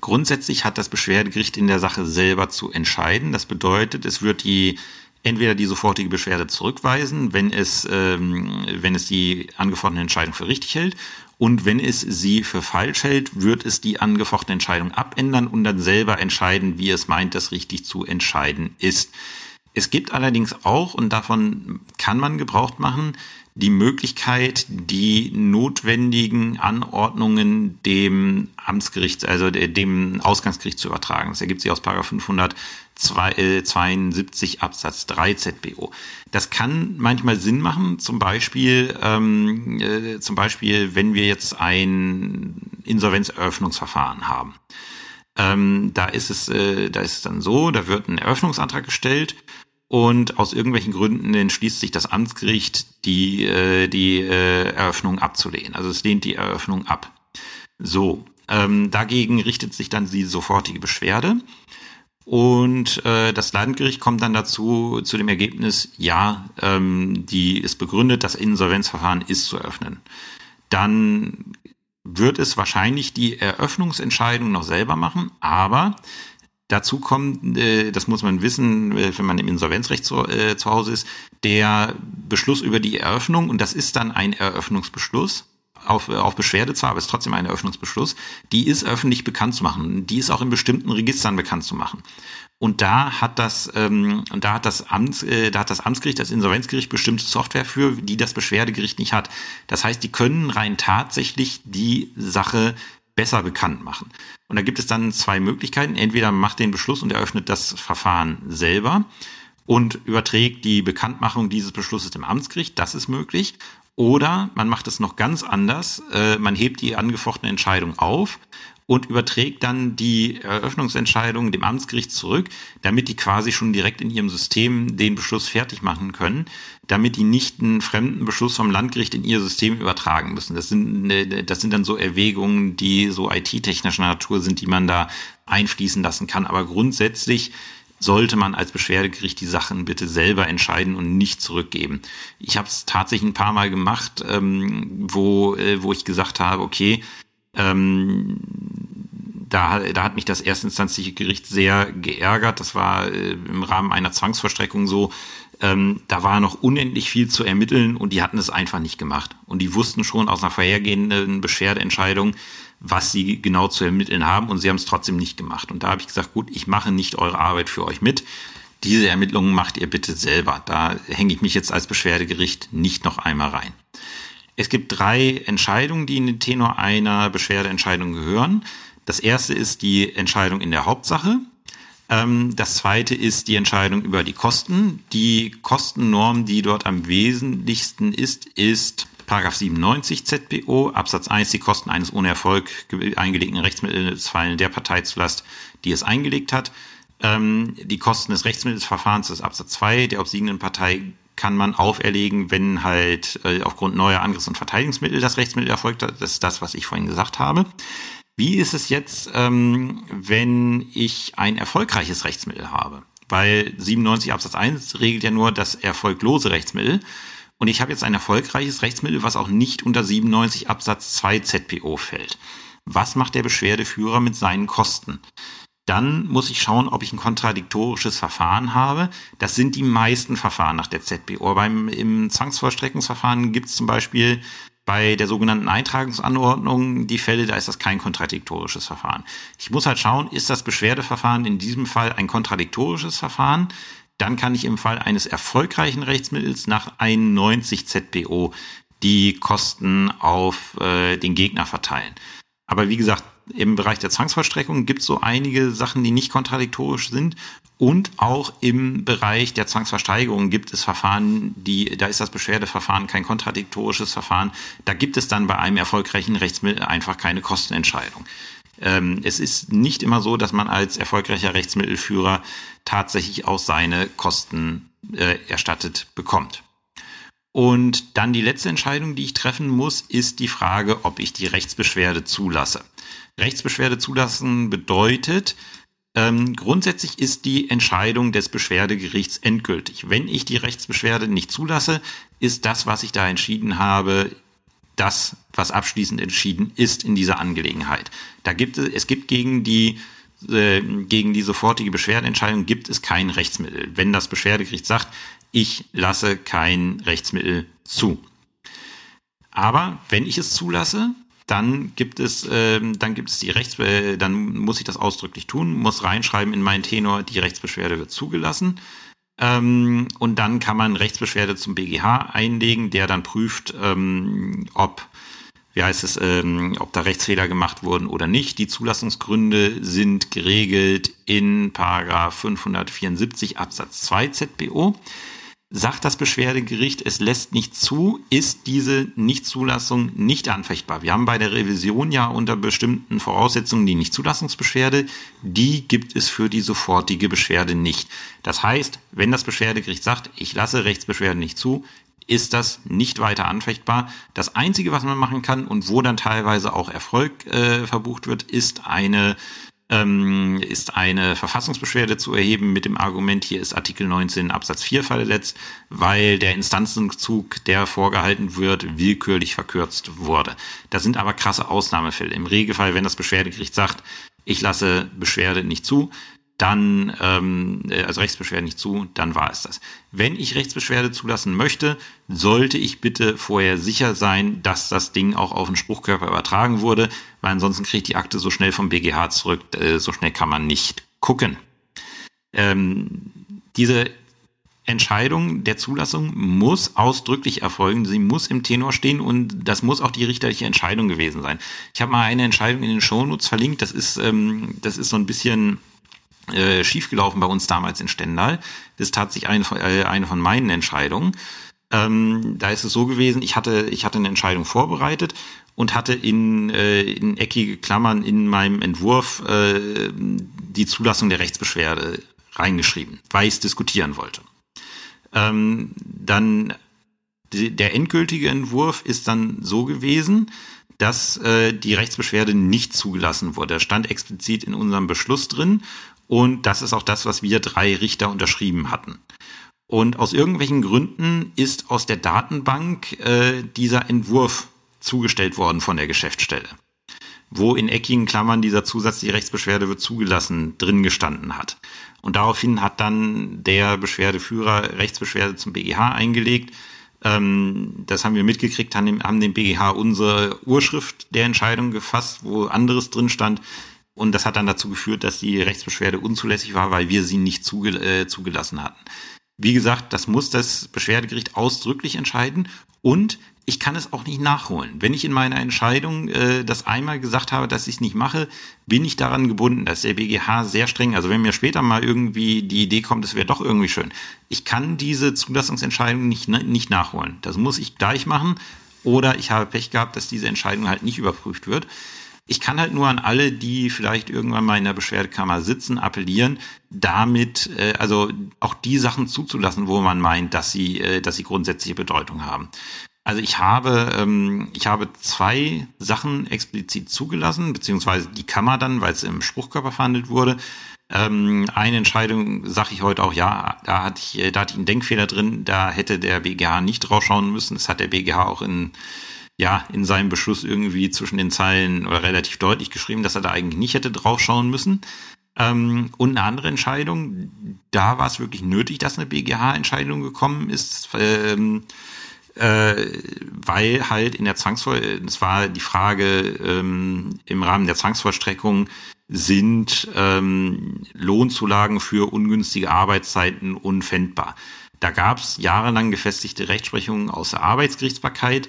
Grundsätzlich hat das Beschwerdegericht in der Sache selber zu entscheiden. Das bedeutet, es wird die entweder die sofortige Beschwerde zurückweisen, wenn es, ähm, wenn es die angefochtene Entscheidung für richtig hält. Und wenn es sie für falsch hält, wird es die angefochtene Entscheidung abändern und dann selber entscheiden, wie es meint, das richtig zu entscheiden ist. Es gibt allerdings auch, und davon kann man Gebrauch machen, die Möglichkeit, die notwendigen Anordnungen dem Amtsgericht, also dem Ausgangsgericht zu übertragen. Das ergibt sich aus 572 Absatz 3 ZBO. Das kann manchmal Sinn machen, zum Beispiel, ähm, äh, zum Beispiel, wenn wir jetzt ein Insolvenzeröffnungsverfahren haben. Ähm, da ist es, äh, da ist es dann so, da wird ein Eröffnungsantrag gestellt und aus irgendwelchen Gründen entschließt sich das Amtsgericht, die, äh, die äh, Eröffnung abzulehnen. Also es lehnt die Eröffnung ab. So, ähm, dagegen richtet sich dann die sofortige Beschwerde. Und äh, das Landgericht kommt dann dazu zu dem Ergebnis, ja, ähm, die ist begründet, das Insolvenzverfahren ist zu eröffnen. Dann wird es wahrscheinlich die Eröffnungsentscheidung noch selber machen, aber Dazu kommt, äh, das muss man wissen, äh, wenn man im Insolvenzrecht zu, äh, zu Hause ist, der Beschluss über die Eröffnung, und das ist dann ein Eröffnungsbeschluss, auf, auf Beschwerde zwar, aber es ist trotzdem ein Eröffnungsbeschluss, die ist öffentlich bekannt zu machen. Die ist auch in bestimmten Registern bekannt zu machen. Und da hat das, ähm, da hat das Amts, äh, da hat das Amtsgericht, das Insolvenzgericht bestimmte Software für, die das Beschwerdegericht nicht hat. Das heißt, die können rein tatsächlich die Sache besser bekannt machen. Und da gibt es dann zwei Möglichkeiten. Entweder macht den Beschluss und eröffnet das Verfahren selber und überträgt die Bekanntmachung dieses Beschlusses dem Amtsgericht. Das ist möglich. Oder man macht es noch ganz anders. Äh, man hebt die angefochtene Entscheidung auf und überträgt dann die Eröffnungsentscheidung dem Amtsgericht zurück, damit die quasi schon direkt in ihrem System den Beschluss fertig machen können, damit die nicht einen fremden Beschluss vom Landgericht in ihr System übertragen müssen. Das sind, äh, das sind dann so Erwägungen, die so IT-technischer Natur sind, die man da einfließen lassen kann. Aber grundsätzlich sollte man als Beschwerdegericht die Sachen bitte selber entscheiden und nicht zurückgeben. Ich habe es tatsächlich ein paar Mal gemacht, ähm, wo, äh, wo ich gesagt habe, okay, ähm, da, da hat mich das erstinstanzliche Gericht sehr geärgert. Das war äh, im Rahmen einer Zwangsverstreckung so. Ähm, da war noch unendlich viel zu ermitteln und die hatten es einfach nicht gemacht. Und die wussten schon aus einer vorhergehenden Beschwerdeentscheidung, was sie genau zu ermitteln haben und sie haben es trotzdem nicht gemacht. Und da habe ich gesagt, gut, ich mache nicht eure Arbeit für euch mit. Diese Ermittlungen macht ihr bitte selber. Da hänge ich mich jetzt als Beschwerdegericht nicht noch einmal rein. Es gibt drei Entscheidungen, die in den Tenor einer Beschwerdeentscheidung gehören. Das erste ist die Entscheidung in der Hauptsache. Ähm, das zweite ist die Entscheidung über die Kosten. Die Kostennorm, die dort am wesentlichsten ist, ist Paragraph 97 ZPO, Absatz 1, die Kosten eines ohne Erfolg eingelegten Rechtsmittels fallen der Partei zu Last, die es eingelegt hat. Ähm, die Kosten des Rechtsmittelsverfahrens ist Absatz 2 der obsiegenden Partei kann man auferlegen, wenn halt äh, aufgrund neuer Angriffs- und Verteidigungsmittel das Rechtsmittel erfolgt. Das ist das, was ich vorhin gesagt habe. Wie ist es jetzt, ähm, wenn ich ein erfolgreiches Rechtsmittel habe? Weil 97 Absatz 1 regelt ja nur das erfolglose Rechtsmittel. Und ich habe jetzt ein erfolgreiches Rechtsmittel, was auch nicht unter 97 Absatz 2 ZPO fällt. Was macht der Beschwerdeführer mit seinen Kosten? Dann muss ich schauen, ob ich ein kontradiktorisches Verfahren habe. Das sind die meisten Verfahren nach der ZBO. Beim im Zwangsvollstreckungsverfahren gibt es zum Beispiel bei der sogenannten Eintragungsanordnung die Fälle, da ist das kein kontradiktorisches Verfahren. Ich muss halt schauen, ist das Beschwerdeverfahren in diesem Fall ein kontradiktorisches Verfahren? Dann kann ich im Fall eines erfolgreichen Rechtsmittels nach 91 ZPO die Kosten auf äh, den Gegner verteilen. Aber wie gesagt, im Bereich der Zwangsvollstreckung gibt es so einige Sachen, die nicht kontradiktorisch sind. Und auch im Bereich der Zwangsversteigerung gibt es Verfahren, die, da ist das Beschwerdeverfahren kein kontradiktorisches Verfahren. Da gibt es dann bei einem erfolgreichen Rechtsmittel einfach keine Kostenentscheidung. Ähm, es ist nicht immer so, dass man als erfolgreicher Rechtsmittelführer tatsächlich auch seine Kosten äh, erstattet bekommt. Und dann die letzte Entscheidung, die ich treffen muss, ist die Frage, ob ich die Rechtsbeschwerde zulasse. Rechtsbeschwerde zulassen bedeutet, ähm, grundsätzlich ist die Entscheidung des Beschwerdegerichts endgültig. Wenn ich die Rechtsbeschwerde nicht zulasse, ist das, was ich da entschieden habe, das, was abschließend entschieden ist in dieser Angelegenheit. Da gibt es, es gibt gegen die äh, gegen die sofortige Beschwerdeentscheidung gibt es kein Rechtsmittel. Wenn das Beschwerdegericht sagt, ich lasse kein Rechtsmittel zu. Aber wenn ich es zulasse, dann gibt es, äh, dann gibt es die Rechts, äh, dann muss ich das ausdrücklich tun, muss reinschreiben in meinen Tenor, die Rechtsbeschwerde wird zugelassen. Ähm, und dann kann man Rechtsbeschwerde zum BGH einlegen, der dann prüft, ähm, ob wie heißt es, ähm, ob da Rechtsfehler gemacht wurden oder nicht. Die Zulassungsgründe sind geregelt in Paragraph 574 Absatz 2 ZBO. Sagt das Beschwerdegericht, es lässt nicht zu, ist diese Nichtzulassung nicht anfechtbar. Wir haben bei der Revision ja unter bestimmten Voraussetzungen die Nichtzulassungsbeschwerde. Die gibt es für die sofortige Beschwerde nicht. Das heißt, wenn das Beschwerdegericht sagt, ich lasse Rechtsbeschwerde nicht zu, ist das nicht weiter anfechtbar. Das Einzige, was man machen kann und wo dann teilweise auch Erfolg äh, verbucht wird, ist eine ähm, ist eine Verfassungsbeschwerde zu erheben mit dem Argument, hier ist Artikel 19 Absatz 4 verletzt, weil der Instanzenzug, der vorgehalten wird, willkürlich verkürzt wurde. Das sind aber krasse Ausnahmefälle. Im Regelfall, wenn das Beschwerdegericht sagt, ich lasse Beschwerde nicht zu, dann, ähm, äh, also Rechtsbeschwerde nicht zu, dann war es das. Wenn ich Rechtsbeschwerde zulassen möchte, sollte ich bitte vorher sicher sein, dass das Ding auch auf den Spruchkörper übertragen wurde, weil ansonsten kriegt die Akte so schnell vom BGH zurück, äh, so schnell kann man nicht gucken. Ähm, diese Entscheidung der Zulassung muss ausdrücklich erfolgen. Sie muss im Tenor stehen und das muss auch die richterliche Entscheidung gewesen sein. Ich habe mal eine Entscheidung in den Shownotes verlinkt. Das ist, ähm, das ist so ein bisschen äh, schiefgelaufen bei uns damals in Stendal. Das ist tatsächlich eine, äh, eine von meinen Entscheidungen. Ähm, da ist es so gewesen, ich hatte, ich hatte eine Entscheidung vorbereitet und hatte in, äh, in eckige Klammern in meinem Entwurf äh, die Zulassung der Rechtsbeschwerde reingeschrieben, weil ich es diskutieren wollte. Ähm, dann die, der endgültige Entwurf ist dann so gewesen, dass äh, die Rechtsbeschwerde nicht zugelassen wurde. Da stand explizit in unserem Beschluss drin und das ist auch das, was wir drei Richter unterschrieben hatten. Und aus irgendwelchen Gründen ist aus der Datenbank äh, dieser Entwurf zugestellt worden von der Geschäftsstelle, wo in eckigen Klammern dieser Zusatz, die Rechtsbeschwerde wird zugelassen, drin gestanden hat. Und daraufhin hat dann der Beschwerdeführer Rechtsbeschwerde zum BGH eingelegt. Ähm, das haben wir mitgekriegt, haben dem, haben dem BGH unsere Urschrift der Entscheidung gefasst, wo anderes drin stand. Und das hat dann dazu geführt, dass die Rechtsbeschwerde unzulässig war, weil wir sie nicht zuge äh, zugelassen hatten. Wie gesagt, das muss das Beschwerdegericht ausdrücklich entscheiden und ich kann es auch nicht nachholen. Wenn ich in meiner Entscheidung äh, das einmal gesagt habe, dass ich es nicht mache, bin ich daran gebunden. dass der BGH sehr streng. Also wenn mir später mal irgendwie die Idee kommt, es wäre doch irgendwie schön. Ich kann diese Zulassungsentscheidung nicht, ne, nicht nachholen. Das muss ich gleich machen. Oder ich habe Pech gehabt, dass diese Entscheidung halt nicht überprüft wird. Ich kann halt nur an alle, die vielleicht irgendwann mal in der Beschwerdekammer sitzen, appellieren, damit äh, also auch die Sachen zuzulassen, wo man meint, dass sie, äh, dass sie grundsätzliche Bedeutung haben. Also ich habe, ähm, ich habe zwei Sachen explizit zugelassen, beziehungsweise die Kammer dann, weil es im Spruchkörper verhandelt wurde. Ähm, eine Entscheidung sage ich heute auch, ja, da hatte ich, äh, da hatte ich einen Denkfehler drin, da hätte der BGH nicht draufschauen müssen. Das hat der BGH auch in ja, in seinem Beschluss irgendwie zwischen den Zeilen oder relativ deutlich geschrieben, dass er da eigentlich nicht hätte draufschauen müssen. Ähm, und eine andere Entscheidung, da war es wirklich nötig, dass eine BGH-Entscheidung gekommen ist, ähm, äh, weil halt in der Zwangsvoll, es war die Frage ähm, im Rahmen der Zwangsvollstreckung, sind ähm, Lohnzulagen für ungünstige Arbeitszeiten unfändbar. Da gab es jahrelang gefestigte Rechtsprechungen aus der Arbeitsgerichtsbarkeit,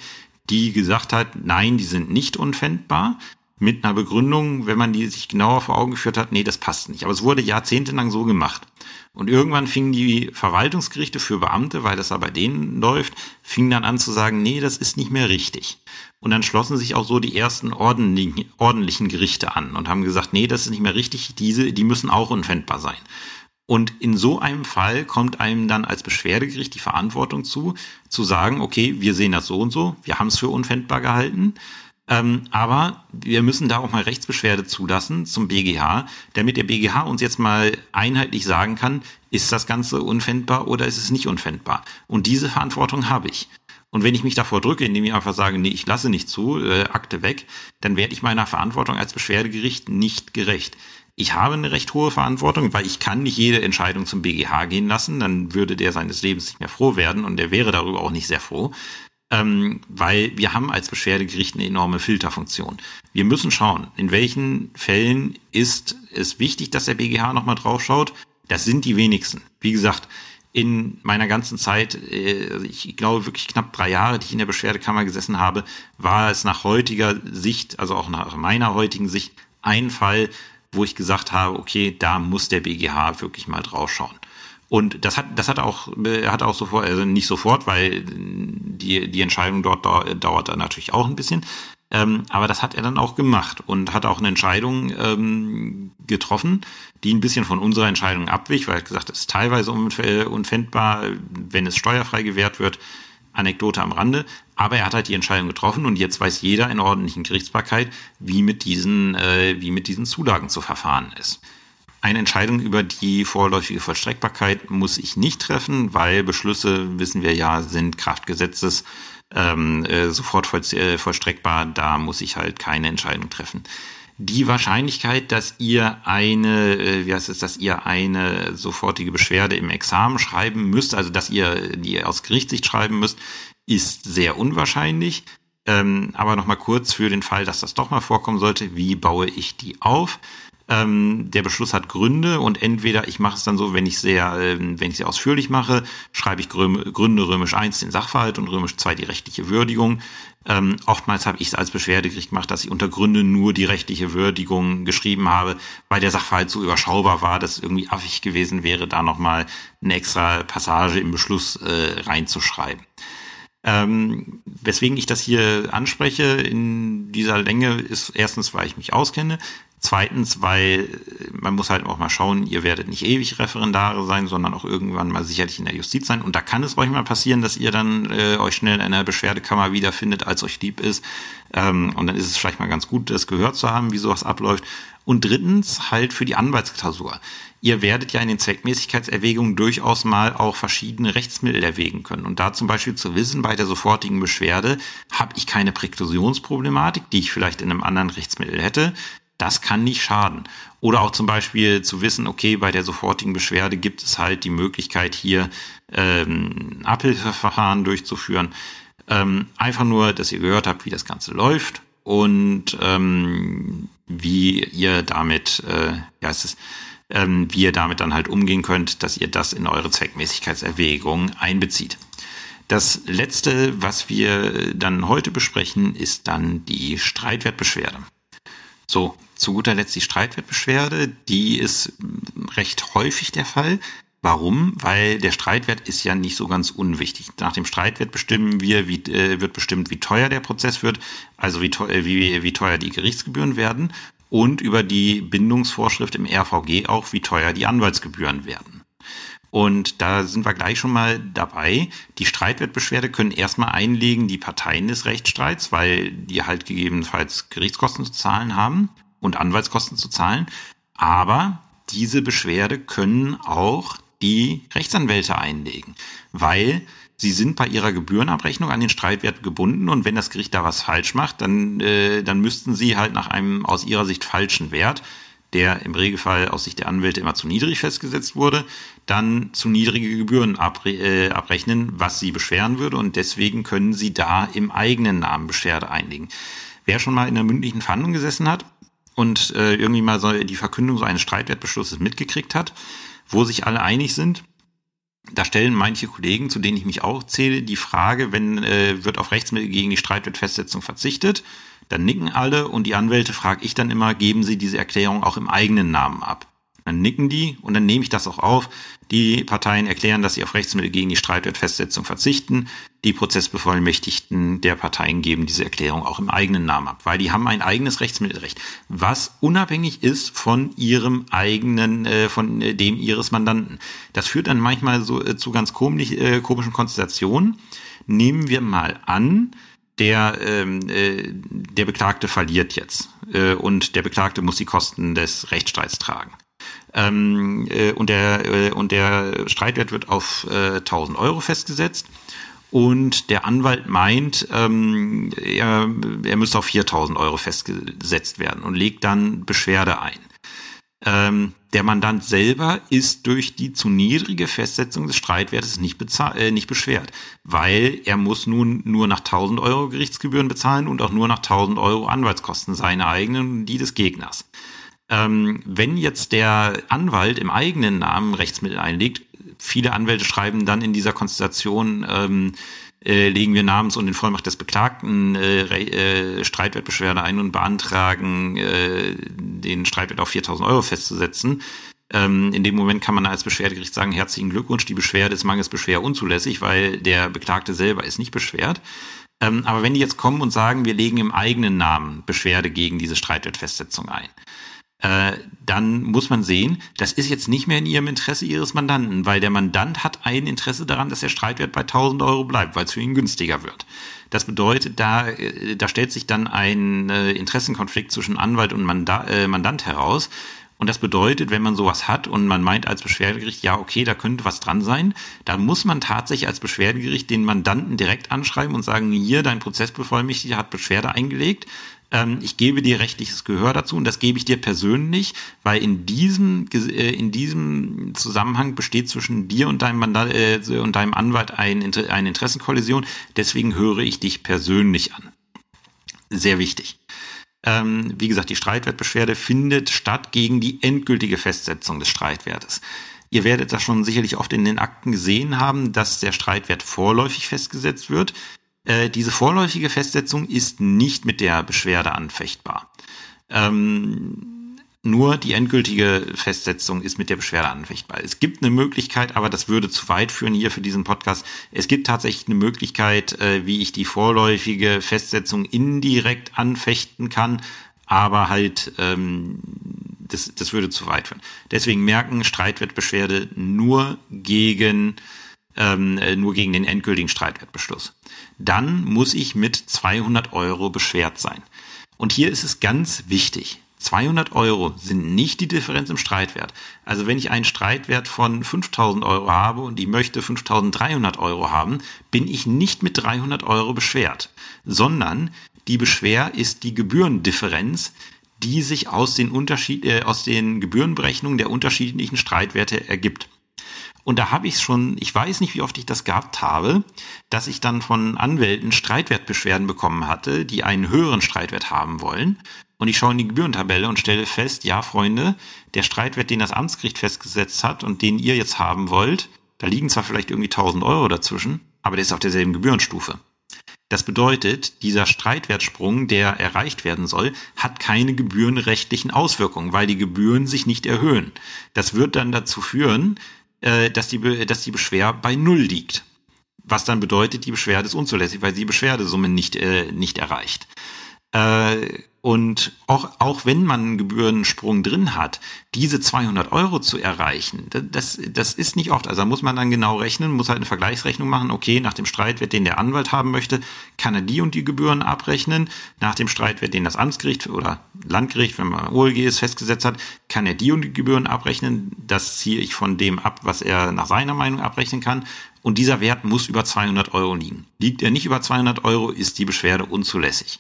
die gesagt hat, nein, die sind nicht unfändbar, mit einer Begründung, wenn man die sich genauer vor Augen geführt hat, nee, das passt nicht. Aber es wurde jahrzehntelang so gemacht. Und irgendwann fingen die Verwaltungsgerichte für Beamte, weil das da bei denen läuft, fingen dann an zu sagen, nee, das ist nicht mehr richtig. Und dann schlossen sich auch so die ersten ordentlichen, ordentlichen Gerichte an und haben gesagt, nee, das ist nicht mehr richtig, diese, die müssen auch unfändbar sein. Und in so einem Fall kommt einem dann als Beschwerdegericht die Verantwortung zu, zu sagen, okay, wir sehen das so und so, wir haben es für unfändbar gehalten, ähm, aber wir müssen da auch mal Rechtsbeschwerde zulassen zum BGH, damit der BGH uns jetzt mal einheitlich sagen kann, ist das Ganze unfändbar oder ist es nicht unfändbar? Und diese Verantwortung habe ich. Und wenn ich mich davor drücke, indem ich einfach sage, nee, ich lasse nicht zu, äh, Akte weg, dann werde ich meiner Verantwortung als Beschwerdegericht nicht gerecht. Ich habe eine recht hohe Verantwortung, weil ich kann nicht jede Entscheidung zum BGH gehen lassen, dann würde der seines Lebens nicht mehr froh werden und der wäre darüber auch nicht sehr froh. Ähm, weil wir haben als Beschwerdegericht eine enorme Filterfunktion. Wir müssen schauen, in welchen Fällen ist es wichtig, dass der BGH nochmal drauf schaut. Das sind die wenigsten. Wie gesagt, in meiner ganzen Zeit, äh, ich glaube wirklich knapp drei Jahre, die ich in der Beschwerdekammer gesessen habe, war es nach heutiger Sicht, also auch nach meiner heutigen Sicht, ein Fall, wo ich gesagt habe, okay, da muss der BGH wirklich mal draufschauen. Und das hat, das hat auch, hat auch sofort, also nicht sofort, weil die, die Entscheidung dort dauert dann natürlich auch ein bisschen. Ähm, aber das hat er dann auch gemacht und hat auch eine Entscheidung ähm, getroffen, die ein bisschen von unserer Entscheidung abwich, weil er gesagt, es ist teilweise unfändbar, wenn es steuerfrei gewährt wird. Anekdote am Rande. Aber er hat halt die Entscheidung getroffen und jetzt weiß jeder in ordentlichen Gerichtsbarkeit, wie mit diesen, äh, wie mit diesen Zulagen zu verfahren ist. Eine Entscheidung über die vorläufige Vollstreckbarkeit muss ich nicht treffen, weil Beschlüsse, wissen wir ja, sind Kraftgesetzes ähm, äh, sofort voll, äh, vollstreckbar. Da muss ich halt keine Entscheidung treffen. Die Wahrscheinlichkeit, dass ihr eine, äh, wie heißt es, dass ihr eine sofortige Beschwerde im Examen schreiben müsst, also dass ihr die aus Gerichtssicht schreiben müsst, ist sehr unwahrscheinlich. Ähm, aber nochmal kurz für den Fall, dass das doch mal vorkommen sollte, wie baue ich die auf? Ähm, der Beschluss hat Gründe und entweder ich mache es dann so, wenn ich sehr, äh, wenn ich sie ausführlich mache, schreibe ich Gründe römisch 1 den Sachverhalt und römisch 2 die rechtliche Würdigung. Ähm, oftmals habe ich es als Beschwerdegericht gemacht, dass ich unter Gründe nur die rechtliche Würdigung geschrieben habe, weil der Sachverhalt so überschaubar war, dass irgendwie affig gewesen wäre, da nochmal eine extra Passage im Beschluss äh, reinzuschreiben. Ähm, weswegen ich das hier anspreche in dieser Länge ist erstens, weil ich mich auskenne, Zweitens, weil man muss halt auch mal schauen, ihr werdet nicht ewig Referendare sein, sondern auch irgendwann mal sicherlich in der Justiz sein. Und da kann es euch mal passieren, dass ihr dann äh, euch schnell in einer Beschwerdekammer wiederfindet, als euch lieb ist. Ähm, und dann ist es vielleicht mal ganz gut, das gehört zu haben, wie sowas abläuft. Und drittens halt für die Anwaltsklausur. Ihr werdet ja in den Zweckmäßigkeitserwägungen durchaus mal auch verschiedene Rechtsmittel erwägen können. Und da zum Beispiel zu wissen, bei der sofortigen Beschwerde habe ich keine Präklusionsproblematik, die ich vielleicht in einem anderen Rechtsmittel hätte das kann nicht schaden. Oder auch zum Beispiel zu wissen, okay, bei der sofortigen Beschwerde gibt es halt die Möglichkeit, hier ähm, Abhilfeverfahren durchzuführen. Ähm, einfach nur, dass ihr gehört habt, wie das Ganze läuft und ähm, wie ihr damit, äh, ja, es ähm, wie ihr damit dann halt umgehen könnt, dass ihr das in eure Zweckmäßigkeitserwägung einbezieht. Das letzte, was wir dann heute besprechen, ist dann die Streitwertbeschwerde. So, zu guter Letzt die Streitwertbeschwerde, die ist recht häufig der Fall. Warum? Weil der Streitwert ist ja nicht so ganz unwichtig. Nach dem Streitwert bestimmen wir, wie, äh, wird bestimmt, wie teuer der Prozess wird, also wie, teuer, wie, wie teuer die Gerichtsgebühren werden und über die Bindungsvorschrift im RVG auch, wie teuer die Anwaltsgebühren werden. Und da sind wir gleich schon mal dabei. Die Streitwertbeschwerde können erstmal einlegen die Parteien des Rechtsstreits, weil die halt gegebenenfalls Gerichtskosten zu zahlen haben und Anwaltskosten zu zahlen. Aber diese Beschwerde können auch die Rechtsanwälte einlegen, weil sie sind bei ihrer Gebührenabrechnung an den Streitwert gebunden und wenn das Gericht da was falsch macht, dann, äh, dann müssten sie halt nach einem aus ihrer Sicht falschen Wert, der im Regelfall aus Sicht der Anwälte immer zu niedrig festgesetzt wurde, dann zu niedrige Gebühren abre äh, abrechnen, was sie beschweren würde und deswegen können sie da im eigenen Namen Beschwerde einlegen. Wer schon mal in der mündlichen Verhandlung gesessen hat, und äh, irgendwie mal so die Verkündung so eines Streitwertbeschlusses mitgekriegt hat, wo sich alle einig sind. Da stellen manche Kollegen, zu denen ich mich auch zähle, die Frage, wenn äh, wird auf Rechtsmittel gegen die Streitwertfestsetzung verzichtet, dann nicken alle und die Anwälte frage ich dann immer, geben sie diese Erklärung auch im eigenen Namen ab. Dann nicken die und dann nehme ich das auch auf. Die Parteien erklären, dass sie auf Rechtsmittel gegen die Streitwertfestsetzung verzichten. Die Prozessbevollmächtigten der Parteien geben diese Erklärung auch im eigenen Namen ab, weil die haben ein eigenes Rechtsmittelrecht, was unabhängig ist von ihrem eigenen, äh, von äh, dem ihres Mandanten. Das führt dann manchmal so äh, zu ganz komisch, äh, komischen Konstellationen. Nehmen wir mal an, der, ähm, äh, der Beklagte verliert jetzt äh, und der Beklagte muss die Kosten des Rechtsstreits tragen. Ähm, äh, und, der, äh, und der Streitwert wird auf äh, 1000 Euro festgesetzt. Und der Anwalt meint, ähm, er, er müsste auf 4000 Euro festgesetzt werden und legt dann Beschwerde ein. Ähm, der Mandant selber ist durch die zu niedrige Festsetzung des Streitwertes nicht, äh, nicht beschwert, weil er muss nun nur nach 1000 Euro Gerichtsgebühren bezahlen und auch nur nach 1000 Euro Anwaltskosten, seine eigenen und die des Gegners. Ähm, wenn jetzt der Anwalt im eigenen Namen Rechtsmittel einlegt, viele Anwälte schreiben dann in dieser Konstellation, ähm, äh, legen wir namens- und in Vollmacht des Beklagten äh, äh, Streitwertbeschwerde ein und beantragen, äh, den Streitwert auf 4.000 Euro festzusetzen. Ähm, in dem Moment kann man als Beschwerdegericht sagen, herzlichen Glückwunsch, die Beschwerde ist mangels Beschwer unzulässig, weil der Beklagte selber ist nicht beschwert. Ähm, aber wenn die jetzt kommen und sagen, wir legen im eigenen Namen Beschwerde gegen diese Streitwertfestsetzung ein, äh, dann muss man sehen, das ist jetzt nicht mehr in ihrem Interesse ihres Mandanten, weil der Mandant hat ein Interesse daran, dass der Streitwert bei 1000 Euro bleibt, weil es für ihn günstiger wird. Das bedeutet, da, äh, da stellt sich dann ein äh, Interessenkonflikt zwischen Anwalt und Manda äh, Mandant heraus. Und das bedeutet, wenn man sowas hat und man meint als Beschwerdegericht, ja, okay, da könnte was dran sein, dann muss man tatsächlich als Beschwerdegericht den Mandanten direkt anschreiben und sagen, hier, dein Prozessbevollmächtiger hat Beschwerde eingelegt, ähm, ich gebe dir rechtliches Gehör dazu und das gebe ich dir persönlich, weil in diesem, äh, in diesem Zusammenhang besteht zwischen dir und deinem, Mandat, äh, und deinem Anwalt ein, eine Interessenkollision. Deswegen höre ich dich persönlich an. Sehr wichtig. Ähm, wie gesagt, die Streitwertbeschwerde findet statt gegen die endgültige Festsetzung des Streitwertes. Ihr werdet das schon sicherlich oft in den Akten gesehen haben, dass der Streitwert vorläufig festgesetzt wird. Äh, diese vorläufige Festsetzung ist nicht mit der Beschwerde anfechtbar. Ähm, nur die endgültige Festsetzung ist mit der Beschwerde anfechtbar. Es gibt eine Möglichkeit, aber das würde zu weit führen hier für diesen Podcast. Es gibt tatsächlich eine Möglichkeit, äh, wie ich die vorläufige Festsetzung indirekt anfechten kann, aber halt ähm, das, das würde zu weit führen. Deswegen merken Streitwertbeschwerde nur gegen ähm, äh, nur gegen den endgültigen Streitwertbeschluss. Dann muss ich mit 200 Euro beschwert sein. Und hier ist es ganz wichtig. 200 Euro sind nicht die Differenz im Streitwert. Also wenn ich einen Streitwert von 5000 Euro habe und ich möchte 5300 Euro haben, bin ich nicht mit 300 Euro beschwert, sondern die Beschwer ist die Gebührendifferenz, die sich aus den Unterschied, äh, aus den Gebührenberechnungen der unterschiedlichen Streitwerte ergibt. Und da habe ich schon, ich weiß nicht, wie oft ich das gehabt habe, dass ich dann von Anwälten Streitwertbeschwerden bekommen hatte, die einen höheren Streitwert haben wollen. Und ich schaue in die Gebührentabelle und stelle fest, ja, Freunde, der Streitwert, den das Amtsgericht festgesetzt hat und den ihr jetzt haben wollt, da liegen zwar vielleicht irgendwie 1000 Euro dazwischen, aber der ist auf derselben Gebührenstufe. Das bedeutet, dieser Streitwertsprung, der erreicht werden soll, hat keine gebührenrechtlichen Auswirkungen, weil die Gebühren sich nicht erhöhen. Das wird dann dazu führen, äh, dass, die, dass die Beschwer bei Null liegt. Was dann bedeutet, die Beschwerde ist unzulässig, weil sie die Beschwerdesumme nicht, äh, nicht erreicht. Äh, und auch, auch wenn man einen Gebührensprung drin hat, diese 200 Euro zu erreichen, das, das ist nicht oft. Also da muss man dann genau rechnen, muss halt eine Vergleichsrechnung machen. Okay, nach dem Streitwert, den der Anwalt haben möchte, kann er die und die Gebühren abrechnen. Nach dem Streitwert, den das Amtsgericht oder Landgericht, wenn man OLG es festgesetzt hat, kann er die und die Gebühren abrechnen. Das ziehe ich von dem ab, was er nach seiner Meinung abrechnen kann. Und dieser Wert muss über 200 Euro liegen. Liegt er nicht über 200 Euro, ist die Beschwerde unzulässig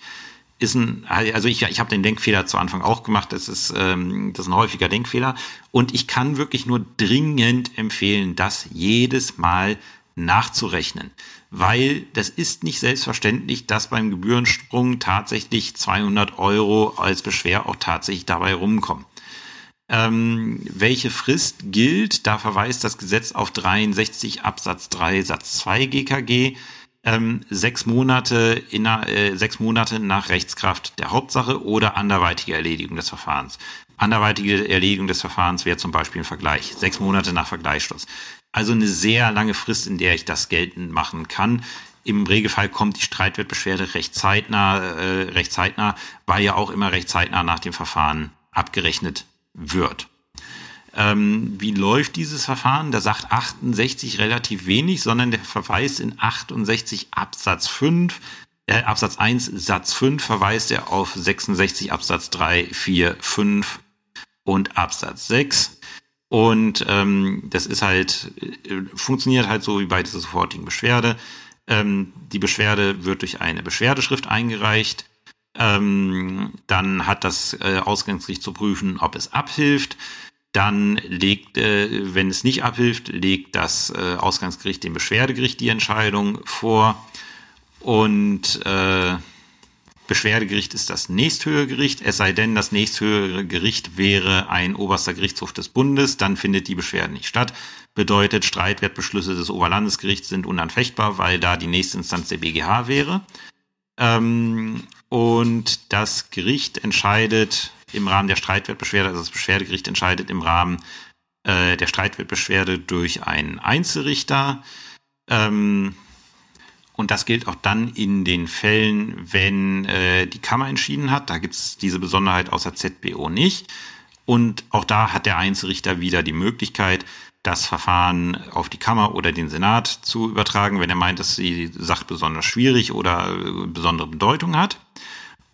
ist ein, also ich, ich habe den Denkfehler zu Anfang auch gemacht, das ist, ähm, das ist ein häufiger Denkfehler. Und ich kann wirklich nur dringend empfehlen, das jedes Mal nachzurechnen. Weil das ist nicht selbstverständlich, dass beim Gebührensprung tatsächlich 200 Euro als Beschwer auch tatsächlich dabei rumkommen. Ähm, welche Frist gilt? Da verweist das Gesetz auf 63 Absatz 3 Satz 2 GKG ähm, sechs Monate in, äh, sechs Monate nach Rechtskraft der Hauptsache oder anderweitige Erledigung des Verfahrens. Anderweitige Erledigung des Verfahrens wäre zum Beispiel ein Vergleich. Sechs Monate nach Vergleichsschluss. Also eine sehr lange Frist, in der ich das geltend machen kann. Im Regelfall kommt die Streitwertbeschwerde recht zeitnah, äh, recht zeitnah, weil ja auch immer recht zeitnah nach dem Verfahren abgerechnet wird. Ähm, wie läuft dieses Verfahren? Da sagt 68 relativ wenig, sondern der verweist in 68 Absatz 5, äh, Absatz 1 Satz 5 verweist er auf 66 Absatz 3, 4, 5 und Absatz 6. Und ähm, das ist halt, äh, funktioniert halt so wie bei dieser sofortigen Beschwerde. Ähm, die Beschwerde wird durch eine Beschwerdeschrift eingereicht Ähm, dann hat das äh, Ausgangsgericht zu prüfen, ob es abhilft. Dann legt, äh, wenn es nicht abhilft, legt das äh, Ausgangsgericht dem Beschwerdegericht die Entscheidung vor. Und äh, Beschwerdegericht ist das nächsthöhere Gericht, es sei denn, das nächsthöhere Gericht wäre ein oberster Gerichtshof des Bundes, dann findet die Beschwerde nicht statt. Bedeutet, Streitwertbeschlüsse des Oberlandesgerichts sind unanfechtbar, weil da die nächste Instanz der BGH wäre. Ähm, und das Gericht entscheidet im Rahmen der Streitwertbeschwerde, also das Beschwerdegericht entscheidet im Rahmen äh, der Streitwertbeschwerde durch einen Einzelrichter. Ähm, und das gilt auch dann in den Fällen, wenn äh, die Kammer entschieden hat. Da gibt es diese Besonderheit außer ZBO nicht. Und auch da hat der Einzelrichter wieder die Möglichkeit, das Verfahren auf die Kammer oder den Senat zu übertragen, wenn er meint, dass die Sache besonders schwierig oder äh, besondere Bedeutung hat.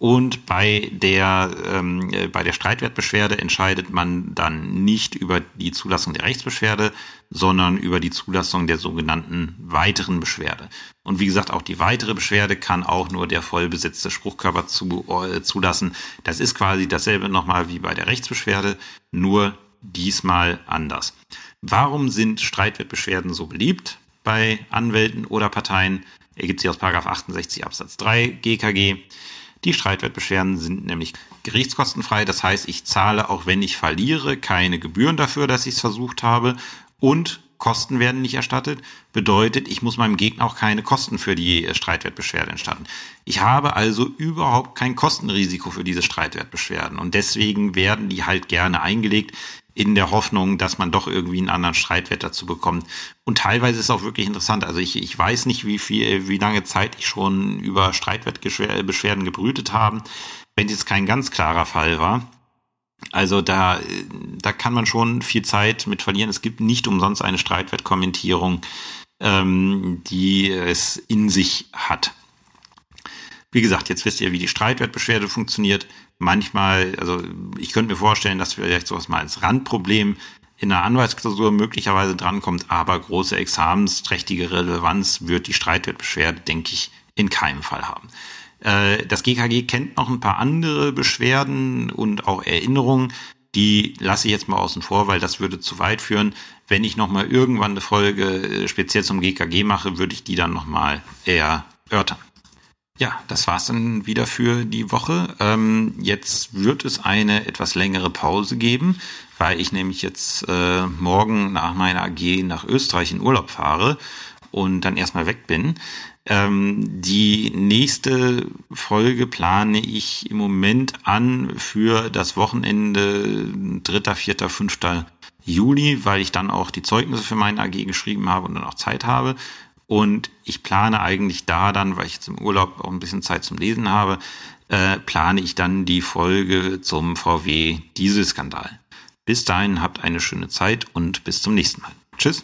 Und bei der, ähm, äh, bei der Streitwertbeschwerde entscheidet man dann nicht über die Zulassung der Rechtsbeschwerde, sondern über die Zulassung der sogenannten weiteren Beschwerde. Und wie gesagt, auch die weitere Beschwerde kann auch nur der vollbesetzte Spruchkörper zu, äh, zulassen. Das ist quasi dasselbe nochmal wie bei der Rechtsbeschwerde, nur diesmal anders. Warum sind Streitwertbeschwerden so beliebt bei Anwälten oder Parteien? Ergibt sich aus 68 Absatz 3 GKG. Die Streitwertbeschwerden sind nämlich gerichtskostenfrei. Das heißt, ich zahle, auch wenn ich verliere, keine Gebühren dafür, dass ich es versucht habe. Und Kosten werden nicht erstattet. Bedeutet, ich muss meinem Gegner auch keine Kosten für die Streitwertbeschwerde erstatten. Ich habe also überhaupt kein Kostenrisiko für diese Streitwertbeschwerden. Und deswegen werden die halt gerne eingelegt in der Hoffnung, dass man doch irgendwie einen anderen Streitwert dazu bekommt. Und teilweise ist es auch wirklich interessant. Also ich, ich weiß nicht, wie viel, wie lange Zeit ich schon über Streitwertbeschwerden gebrütet habe, wenn es kein ganz klarer Fall war. Also da, da kann man schon viel Zeit mit verlieren. Es gibt nicht umsonst eine Streitwertkommentierung, ähm, die es in sich hat. Wie gesagt, jetzt wisst ihr, wie die Streitwertbeschwerde funktioniert manchmal, also ich könnte mir vorstellen, dass vielleicht sowas mal als Randproblem in einer Anwaltsklausur möglicherweise drankommt, aber große examensträchtige Relevanz wird die Streitwertbeschwerde, denke ich, in keinem Fall haben. Äh, das GKG kennt noch ein paar andere Beschwerden und auch Erinnerungen, die lasse ich jetzt mal außen vor, weil das würde zu weit führen. Wenn ich nochmal irgendwann eine Folge äh, speziell zum GKG mache, würde ich die dann nochmal erörtern. Ja, das war's dann wieder für die Woche. Ähm, jetzt wird es eine etwas längere Pause geben, weil ich nämlich jetzt äh, morgen nach meiner AG nach Österreich in Urlaub fahre und dann erstmal weg bin. Ähm, die nächste Folge plane ich im Moment an für das Wochenende 3., 4., 5. Juli, weil ich dann auch die Zeugnisse für meine AG geschrieben habe und dann auch Zeit habe. Und ich plane eigentlich da dann, weil ich jetzt im Urlaub auch ein bisschen Zeit zum Lesen habe, äh, plane ich dann die Folge zum VW Dieselskandal. Bis dahin habt eine schöne Zeit und bis zum nächsten Mal. Tschüss.